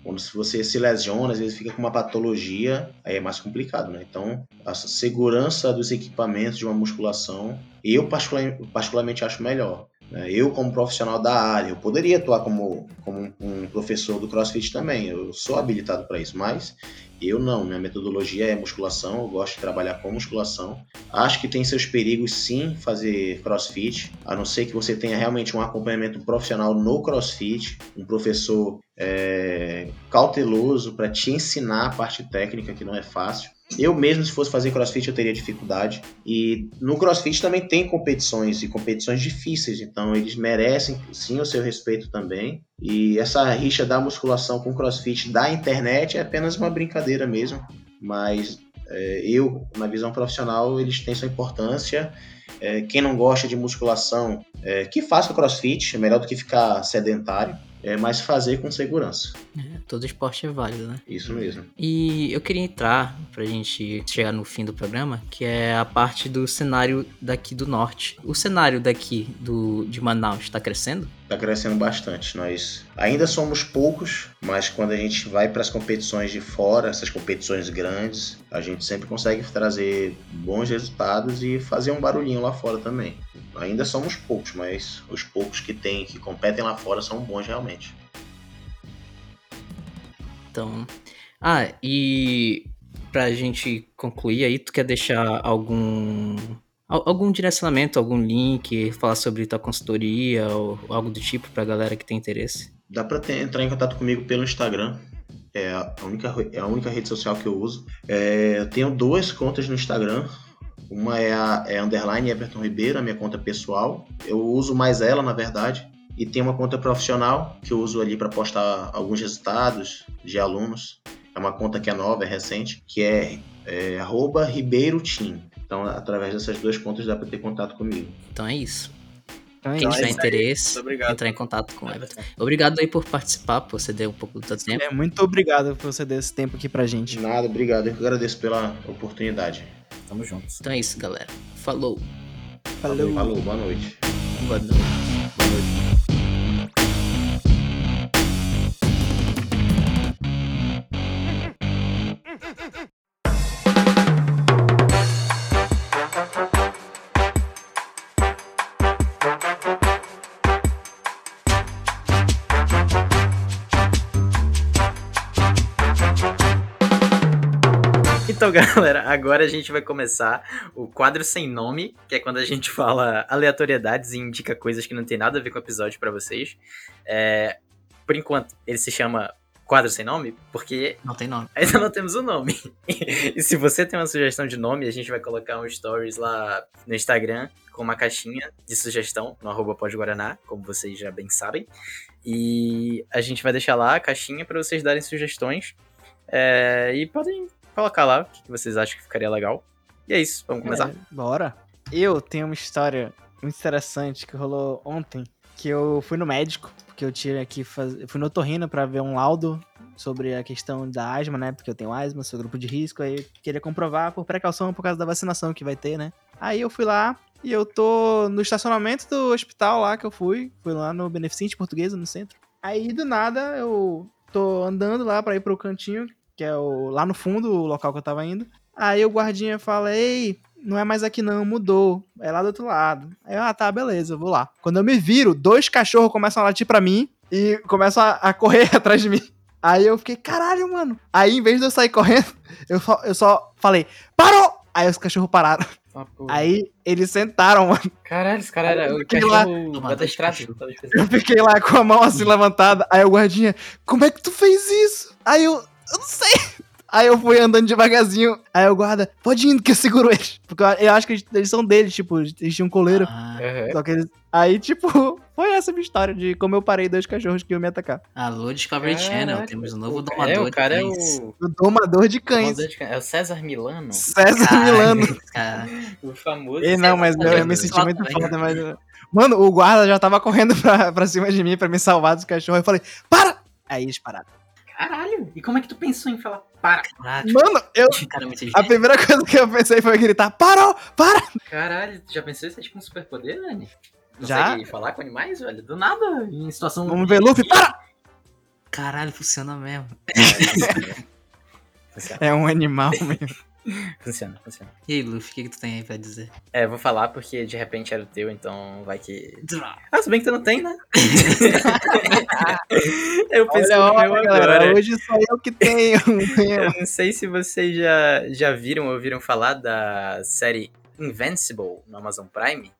Speaker 4: quando você se lesiona, às vezes fica com uma patologia, aí é mais complicado, né? Então, a segurança dos equipamentos de uma musculação, eu particularmente acho melhor. Né? Eu, como profissional da área, eu poderia atuar como, como um professor do CrossFit também, eu sou habilitado para isso, mas eu não, minha metodologia é musculação, eu gosto de trabalhar com musculação. Acho que tem seus perigos sim fazer crossfit, a não ser que você tenha realmente um acompanhamento profissional no crossfit, um professor é, cauteloso para te ensinar a parte técnica, que não é fácil. Eu mesmo, se fosse fazer crossfit, eu teria dificuldade. E no crossfit também tem competições e competições difíceis, então eles merecem sim o seu respeito também. E essa rixa da musculação com crossfit da internet é apenas uma brincadeira mesmo, mas é, eu, na visão profissional, eles têm sua importância. É, quem não gosta de musculação, é, que faça crossfit, é melhor do que ficar sedentário é, mas fazer com segurança.
Speaker 2: É, todo esporte é válido, né?
Speaker 4: Isso mesmo.
Speaker 2: E eu queria entrar, pra gente chegar no fim do programa, que é a parte do cenário daqui do norte. O cenário daqui do, de Manaus está crescendo?
Speaker 4: Está crescendo bastante. Nós ainda somos poucos, mas quando a gente vai para as competições de fora, essas competições grandes, a gente sempre consegue trazer bons resultados e fazer um barulhinho lá fora também. Ainda somos poucos, mas os poucos que tem, que competem lá fora são bons realmente.
Speaker 2: Então, ah, e pra gente concluir aí, tu quer deixar algum algum direcionamento, algum link, falar sobre tua consultoria ou algo do tipo pra galera que tem interesse?
Speaker 4: Dá pra ter, entrar em contato comigo pelo Instagram. É a única, é a única rede social que eu uso. É, eu tenho duas contas no Instagram. Uma é a é underline Everton Ribeiro, a minha conta pessoal. Eu uso mais ela, na verdade. E tem uma conta profissional que eu uso ali para postar alguns resultados de alunos. É uma conta que é nova, é recente, que é, é Ribeiro Team. Então, através dessas duas contas dá para ter contato comigo.
Speaker 2: Então é isso. Então, é Quem tiver interesse, entrar em contato com o Everton. Obrigado aí por participar, por ceder um pouco do seu tempo.
Speaker 1: É, muito obrigado por você dar esse tempo aqui pra gente.
Speaker 4: Nada, obrigado. Eu agradeço pela oportunidade.
Speaker 3: Tamo juntos.
Speaker 2: Então é isso, galera. Falou.
Speaker 4: Falou. Falou, boa noite.
Speaker 2: Boa noite. Boa noite.
Speaker 3: Então, galera, agora a gente vai começar o quadro sem nome, que é quando a gente fala aleatoriedades e indica coisas que não tem nada a ver com o episódio para vocês. É, por enquanto, ele se chama quadro sem nome? Porque
Speaker 2: Não tem nome.
Speaker 3: ainda não temos o nome. e se você tem uma sugestão de nome, a gente vai colocar um stories lá no Instagram com uma caixinha de sugestão no arroba podguaraná, como vocês já bem sabem. E a gente vai deixar lá a caixinha para vocês darem sugestões. É, e podem colocar lá o que vocês acham que ficaria legal. E é isso, vamos começar?
Speaker 1: É, bora. Eu tenho uma história muito interessante que rolou ontem, que eu fui no médico, porque eu tinha que fazer, eu fui no otorrino pra ver um laudo sobre a questão da asma, né? Porque eu tenho asma, sou grupo de risco, aí eu queria comprovar por precaução por causa da vacinação que vai ter, né? Aí eu fui lá e eu tô no estacionamento do hospital lá que eu fui, fui lá no Beneficente Portuguesa, no centro. Aí do nada eu tô andando lá pra ir pro cantinho, que é o, lá no fundo, o local que eu tava indo. Aí o guardinha fala: Ei, não é mais aqui não, mudou. É lá do outro lado. Aí eu, ah, tá, beleza, eu vou lá. Quando eu me viro, dois cachorros começam a latir pra mim e começam a, a correr atrás de mim. Aí eu fiquei, caralho, mano. Aí em vez de eu sair correndo, eu só, eu só falei, parou! Aí os cachorros pararam. Aí eles sentaram, mano.
Speaker 3: Caralho, esse cara era o
Speaker 1: lá.
Speaker 3: estrada.
Speaker 1: Eu fiquei lá com a mão assim levantada. Aí o guardinha, como é que tu fez isso? Aí eu, eu não sei. Aí eu fui andando devagarzinho. Aí o guarda, pode ir indo que eu seguro eles. Porque eu- acho que eles, são deles, tipo, eles tinham coleira.
Speaker 2: Ah,
Speaker 3: Aham.
Speaker 1: Só que eles. Aí, tipo, foi essa a minha história de como eu parei dois cachorros que iam me atacar.
Speaker 2: alô, Discovery Channel.
Speaker 3: Caraca,
Speaker 2: Temos um novo domador
Speaker 3: É, o
Speaker 2: de
Speaker 3: cara é
Speaker 2: cães.
Speaker 3: o.
Speaker 1: O domador de cães.
Speaker 3: domador de cães. É o César Milano.
Speaker 1: César
Speaker 2: Caralho,
Speaker 1: Milano.
Speaker 2: cara.
Speaker 3: O famoso.
Speaker 1: Ei, não, mas eu, eu me senti muito foda, mas. Mano, o guarda já tava correndo pra, pra cima de mim pra me salvar dos cachorros. Eu falei, para! Aí eles pararam.
Speaker 3: Caralho! E como é que tu pensou em falar para?
Speaker 2: Caraca,
Speaker 1: Mano, eu. A primeira coisa que eu pensei foi gritar: parou! Para!
Speaker 3: Caralho, tu já pensou isso é tipo um superpoder, Dani?
Speaker 1: Já?
Speaker 3: Consegue falar com animais, velho? Do nada, em situação.
Speaker 1: Vamos ver, Luffy, para!
Speaker 2: Caralho, funciona mesmo.
Speaker 1: É um animal mesmo.
Speaker 3: funciona, funciona.
Speaker 2: E aí, Luffy, o que, que tu tem aí pra dizer?
Speaker 3: É, eu vou falar porque de repente era o teu, então vai que. Ah, se bem que tu não tem, né? eu pensei
Speaker 1: Olha,
Speaker 3: no meu
Speaker 1: olha, galera,
Speaker 3: agora.
Speaker 1: hoje só eu que tenho.
Speaker 3: Eu não sei se vocês já, já viram ou ouviram falar da série Invincible no Amazon Prime.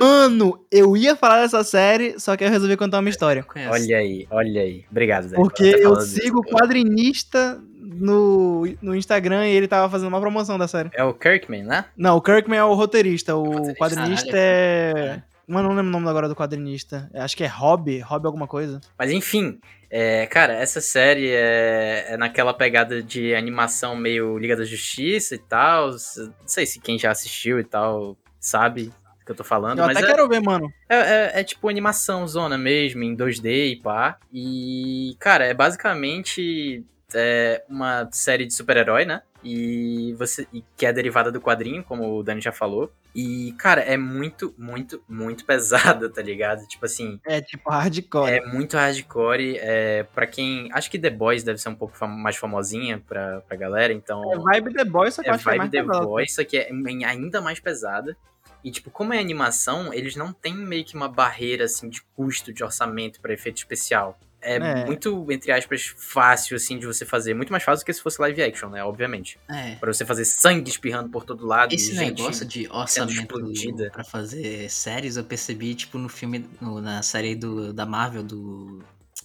Speaker 1: Mano, eu ia falar dessa série, só que eu resolvi contar uma história.
Speaker 3: Olha aí, olha aí. Obrigado, Zé.
Speaker 1: Porque eu sigo o quadrinista no, no Instagram e ele tava fazendo uma promoção da série.
Speaker 3: É o Kirkman, né?
Speaker 1: Não, o Kirkman é o roteirista. O
Speaker 3: Roteirista,
Speaker 1: quadrinista
Speaker 2: caralho.
Speaker 1: é. Mano, não lembro o nome agora do quadrinista. Acho que é Hobby, Hobby alguma coisa.
Speaker 3: Mas enfim, é, cara, essa série é, é naquela pegada de animação meio Liga da Justiça e tal. Não sei se quem já assistiu e tal sabe que eu tô falando,
Speaker 1: Eu
Speaker 3: mas
Speaker 1: até
Speaker 3: é,
Speaker 1: quero ver, mano.
Speaker 3: é, é- é tipo animação zona mesmo, em 2D e pá. E, cara, é basicamente é, uma série de super-herói, né? E você e que é derivada do quadrinho, como o Dani já falou. E, cara, é muito, muito, muito pesada, tá ligado? Tipo assim,
Speaker 1: É tipo hardcore.
Speaker 3: é muito hardcore. É, pra quem. Acho que The Boys deve ser um pouco fam- mais famosinha pra, pra galera, então.
Speaker 1: É vibe The Boys, só que eu
Speaker 3: É
Speaker 1: acho que é
Speaker 3: vibe
Speaker 1: mais
Speaker 3: The. Boys, só que é ainda mais pesada. E, tipo, como é animação, eles não têm meio que uma barreira, assim, de custo, de orçamento pra efeito especial. É,
Speaker 1: É.
Speaker 3: muito, entre aspas, fácil, assim, de você fazer. Muito mais fácil do que se fosse live action, né? Obviamente.
Speaker 2: É.
Speaker 3: Pra você fazer sangue espirrando por todo lado.
Speaker 2: Esse
Speaker 3: e gente
Speaker 2: negócio de orçamento pra fazer séries, eu percebi, tipo, no filme, no- na série do, da Marvel, do,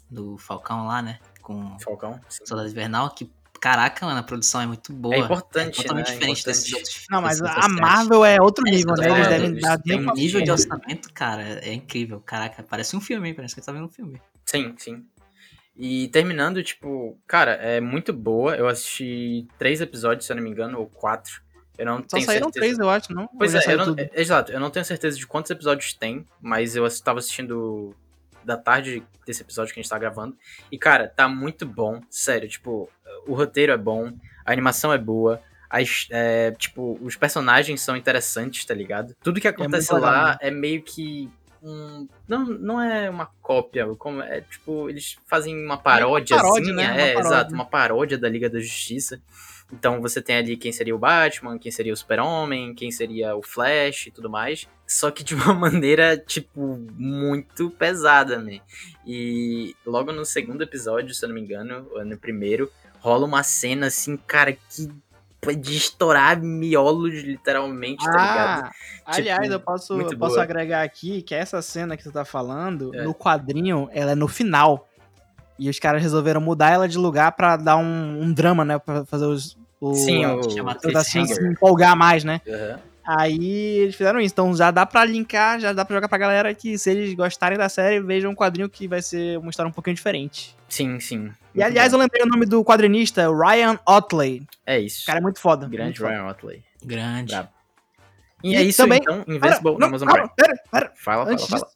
Speaker 2: do Falcão lá, né? Com
Speaker 3: Falcão. sim.
Speaker 2: Soldado Invernal, que, caraca, mano, a produção é muito boa.
Speaker 3: É importante,
Speaker 2: é totalmente
Speaker 3: né?
Speaker 2: diferente
Speaker 3: Importante.
Speaker 2: desses outros
Speaker 1: Não, mas a. Marvel é outro
Speaker 2: É,
Speaker 1: nível, né? Eles
Speaker 3: é,
Speaker 1: devem dar
Speaker 2: Tem um nível de orçamento, cara, é incrível. Caraca, parece um filme, hein? Parece que você tá vendo um filme.
Speaker 3: Sim, sim. E terminando, tipo, cara, é muito boa. Eu assisti três episódios, se eu não me engano, ou quatro. Eu não
Speaker 1: Só
Speaker 3: tenho
Speaker 1: saíram
Speaker 3: certeza.
Speaker 1: três, eu acho, não?
Speaker 3: Pois é, eu não, é, exato. Eu não tenho certeza de quantos episódios tem, mas eu estava assistindo da tarde desse episódio que a gente tá gravando. E, cara, tá muito bom. Sério, tipo, o roteiro é bom, a animação é boa. As, é, tipo, os personagens são interessantes, tá ligado? Tudo que acontece
Speaker 1: muito legal,
Speaker 3: lá
Speaker 1: né?
Speaker 3: é meio que um, não, não é uma cópia, como é tipo, eles fazem uma paródia,
Speaker 1: paródia, né? Uma
Speaker 3: é,
Speaker 1: paródia.
Speaker 3: exato, uma paródia da Liga da Justiça. Então você tem ali quem seria o Batman, quem seria o Super-Homem, quem seria o Flash e tudo mais. Só que de uma maneira, tipo, muito pesada, né? E logo no segundo episódio, se eu não me engano, ou no primeiro, rola uma cena assim, cara, que é de estourar miolos, literalmente, tá ligado?
Speaker 1: Ah, aliás,
Speaker 3: Tipo,
Speaker 1: eu posso, eu posso
Speaker 3: boa.
Speaker 1: agregar aqui que essa cena que tu tá falando,
Speaker 3: É.
Speaker 1: no quadrinho, ela é no final. E os caras resolveram mudar ela de lugar pra dar um, um drama, né? Pra fazer os. O,
Speaker 3: Sim, o
Speaker 1: toda assim, se empolgar mais, né?
Speaker 3: Aham.
Speaker 1: Aí eles fizeram isso. Então já dá pra linkar, já dá pra jogar pra galera que se eles gostarem da série, vejam um quadrinho que vai ser uma história um pouquinho diferente.
Speaker 3: Sim, sim.
Speaker 1: E aliás, eu lembrei o nome do quadrinista, Ryan Otley.
Speaker 3: É isso.
Speaker 1: O cara é muito foda.
Speaker 3: Grande
Speaker 1: muito foda.
Speaker 3: Ryan Otley.
Speaker 2: Grande.
Speaker 3: Brabo. E,
Speaker 1: E
Speaker 3: é isso
Speaker 1: também-
Speaker 3: então, Invincible
Speaker 1: não,
Speaker 3: Amazon
Speaker 1: calma,
Speaker 3: Prime.
Speaker 1: pera, pera.
Speaker 3: Fala, fala,
Speaker 1: Antes
Speaker 3: fala.
Speaker 1: disso,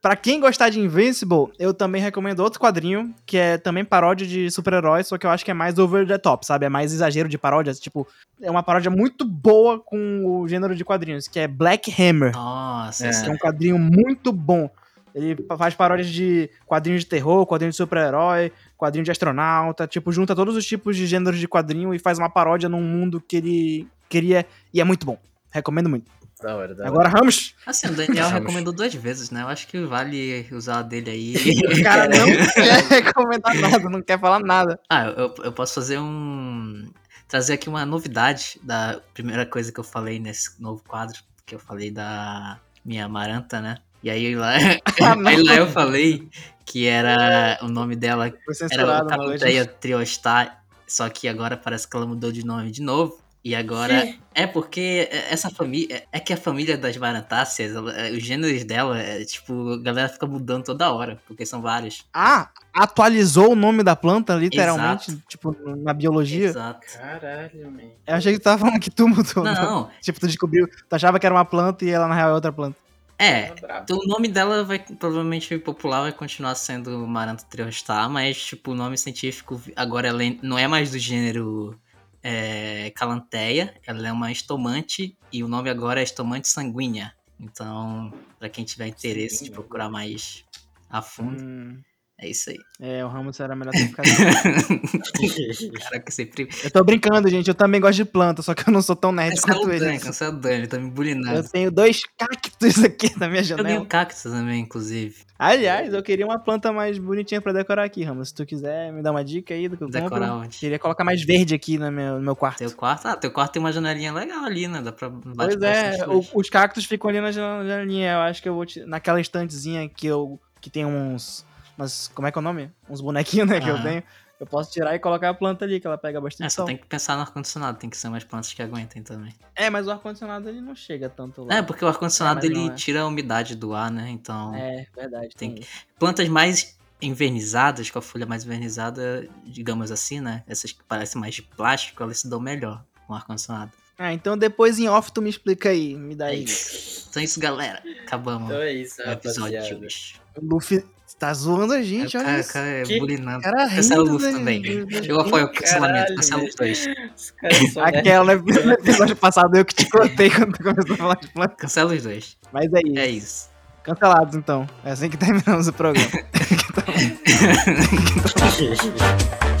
Speaker 1: pra quem gostar de Invincible, eu também recomendo outro quadrinho, que é também paródia de super-heróis, só que eu acho que é mais over the top, sabe? É mais exagero de paródia. Tipo, é uma paródia muito boa com o gênero de quadrinhos, que é Black Hammer.
Speaker 2: Nossa,
Speaker 3: É.
Speaker 2: esse
Speaker 1: Que é um quadrinho muito bom. Ele faz paródias de quadrinhos de terror, quadrinho de super-herói, quadrinho de astronauta, tipo, junta todos os tipos de gêneros de quadrinho e faz uma paródia num mundo que ele queria e é muito bom. Recomendo muito.
Speaker 3: Da hora, da hora.
Speaker 1: Agora, Ramos,
Speaker 2: Assim, o Daniel
Speaker 3: Vamos.
Speaker 2: recomendou duas vezes, né? Eu acho que vale usar a dele aí.
Speaker 1: o cara não quer recomendar nada, não quer falar nada.
Speaker 2: ah, eu, eu posso fazer um. Trazer aqui uma novidade da primeira coisa que eu falei nesse novo quadro, que eu falei da minha Amaranta, né? E aí lá,
Speaker 1: Ah, não.
Speaker 2: aí lá eu falei que era o nome dela era
Speaker 1: noite.
Speaker 2: Calanteia Triostar, só que agora parece que ela mudou de nome de novo. E agora é porque essa família. É que a família das Varantáceas, ela- é, os gêneros dela, é, tipo, a galera fica mudando toda hora, porque são vários.
Speaker 1: Ah, atualizou o nome da planta, literalmente, tipo, na biologia.
Speaker 2: Exato.
Speaker 3: Caralho, man.
Speaker 1: Eu achei que tu tava falando que tu mudou.
Speaker 2: Não,
Speaker 1: Tipo, tu descobriu, tu achava que era uma planta e ela na real é outra planta.
Speaker 2: É.
Speaker 3: Brabo.
Speaker 2: Então, o nome dela vai provavelmente popular vai continuar sendo Maranta Triostar, mas tipo o nome científico agora ela é- não é mais do gênero é, Calanteia, ela é uma estomante e o nome agora é estomante sanguínea. Então, pra quem tiver interesse de
Speaker 3: Sanguínea.
Speaker 2: procurar mais a fundo,
Speaker 1: Hum,
Speaker 2: é isso aí.
Speaker 1: é, o Ramos era melhor ter ficado.
Speaker 2: Caraca, sempre.
Speaker 1: eu tô brincando, gente. Eu também gosto de planta, só que eu não sou tão nerd
Speaker 2: Cancela
Speaker 1: quanto
Speaker 2: o Dani,
Speaker 1: ele.
Speaker 2: cancela o Dani, tá me
Speaker 1: Eu
Speaker 2: bulinando.
Speaker 1: tenho dois cactos aqui na minha
Speaker 2: Eu tenho
Speaker 1: janela.
Speaker 2: cactus também, inclusive.
Speaker 1: Aliás, eu queria uma planta mais bonitinha pra decorar aqui, Ramos. Se tu quiser me dar uma dica aí do que eu
Speaker 2: Decorar
Speaker 1: compro.
Speaker 2: onde?
Speaker 1: Queria colocar mais verde aqui no meu, no meu quarto.
Speaker 2: Teu quarto? Ah, teu quarto tem uma janelinha legal ali, né? Dá pra
Speaker 1: Pois
Speaker 2: bate
Speaker 1: é, o- os cactos ficam ali na jan- janelinha. Eu acho que eu vou te, naquela estantezinha que eu que tem uns, umas, como é que é o nome? Uns bonequinhos, né, que eu
Speaker 2: Aham.
Speaker 1: tenho. Eu posso tirar e colocar a planta ali, que ela pega bastante
Speaker 2: É, só
Speaker 1: sol.
Speaker 2: tem que pensar no ar-condicionado, tem que ser umas plantas que aguentem também.
Speaker 1: É, mas o ar condicionado ele não chega tanto lá.
Speaker 2: É, porque o ar-condicionado
Speaker 1: É, mas
Speaker 2: ele
Speaker 1: é.
Speaker 2: tira a umidade do ar, né? Então,
Speaker 1: É, verdade.
Speaker 2: Tem
Speaker 1: Tem.
Speaker 2: plantas mais envernizadas, com a folha mais envernizada, digamos assim, né? Essas que parecem mais de plástico, elas se dão melhor com ar-condicionado.
Speaker 1: Ah, então depois em off tu me explica aí, me dá
Speaker 3: É
Speaker 1: aí.
Speaker 3: isso.
Speaker 2: Então é isso, galera. Acabamos
Speaker 3: Então é isso,
Speaker 2: o episódio de
Speaker 3: rapaziada.
Speaker 2: hoje.
Speaker 1: O Luffy tá zoando a gente,
Speaker 2: o
Speaker 1: olha
Speaker 2: cara,
Speaker 1: isso.
Speaker 2: cara é
Speaker 3: Que-
Speaker 2: bulinando.
Speaker 1: Cara
Speaker 2: Cancela o
Speaker 1: rindo,
Speaker 2: Luffy
Speaker 1: né,
Speaker 2: também.
Speaker 1: gente?
Speaker 2: Chegou a o cancelamento, cancela os dois.
Speaker 1: Aquela né, no episódio passado eu que te cortei quando tu começou a falar de planta.
Speaker 2: Cancela os dois.
Speaker 1: Mas é isso.
Speaker 2: É isso.
Speaker 1: Cancelados então. É assim que terminamos o programa.
Speaker 3: nerds.